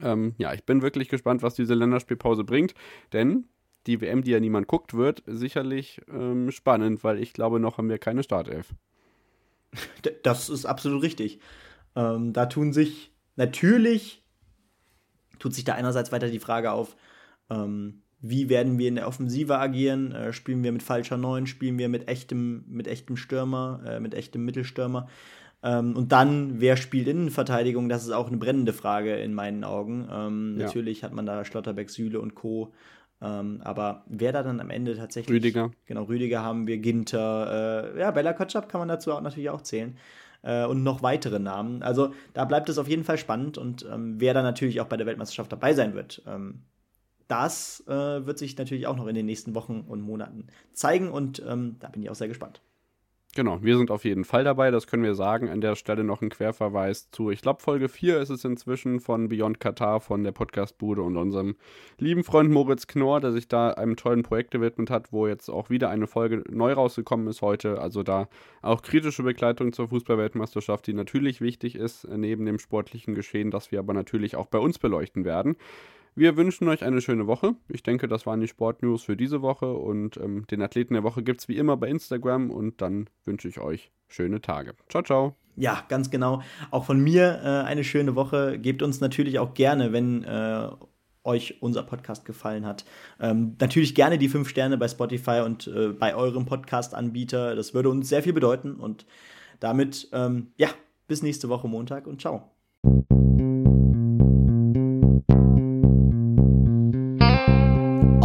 Ähm, ja, ich bin wirklich gespannt, was diese Länderspielpause bringt, denn die WM, die ja niemand guckt, wird sicherlich ähm, spannend, weil ich glaube, noch haben wir keine Startelf. Das ist absolut richtig. Ähm, da tun sich natürlich, tut sich da einerseits weiter die Frage auf, ähm, wie werden wir in der Offensive agieren? Äh, spielen wir mit falscher Neun? Spielen wir mit echtem, mit echtem Stürmer, äh, mit echtem Mittelstürmer? Ähm, und dann, wer spielt Innenverteidigung? Das ist auch eine brennende Frage in meinen Augen. Ähm, ja. Natürlich hat man da Schlotterbeck, Süle und Co. Ähm, aber wer da dann am Ende tatsächlich. Rüdiger. Genau, Rüdiger haben wir, Ginter. Äh, ja, Bella Kotschap kann man dazu auch natürlich auch zählen. Äh, und noch weitere Namen. Also da bleibt es auf jeden Fall spannend und ähm, wer dann natürlich auch bei der Weltmeisterschaft dabei sein wird. Ähm, das äh, wird sich natürlich auch noch in den nächsten Wochen und Monaten zeigen und ähm, da bin ich auch sehr gespannt. Genau, wir sind auf jeden Fall dabei, das können wir sagen. An der Stelle noch ein Querverweis zu, ich glaube, Folge 4 ist es inzwischen von Beyond Qatar, von der Podcastbude und unserem lieben Freund Moritz Knorr, der sich da einem tollen Projekt gewidmet hat, wo jetzt auch wieder eine Folge neu rausgekommen ist heute. Also da auch kritische Begleitung zur Fußballweltmeisterschaft, die natürlich wichtig ist, neben dem sportlichen Geschehen, das wir aber natürlich auch bei uns beleuchten werden. Wir wünschen euch eine schöne Woche. Ich denke, das waren die Sportnews für diese Woche und ähm, den Athleten der Woche gibt es wie immer bei Instagram und dann wünsche ich euch schöne Tage. Ciao, ciao. Ja, ganz genau. Auch von mir äh, eine schöne Woche. Gebt uns natürlich auch gerne, wenn äh, euch unser Podcast gefallen hat. Ähm, natürlich gerne die fünf Sterne bei Spotify und äh, bei eurem Podcast-Anbieter. Das würde uns sehr viel bedeuten. Und damit, ähm, ja, bis nächste Woche Montag und ciao.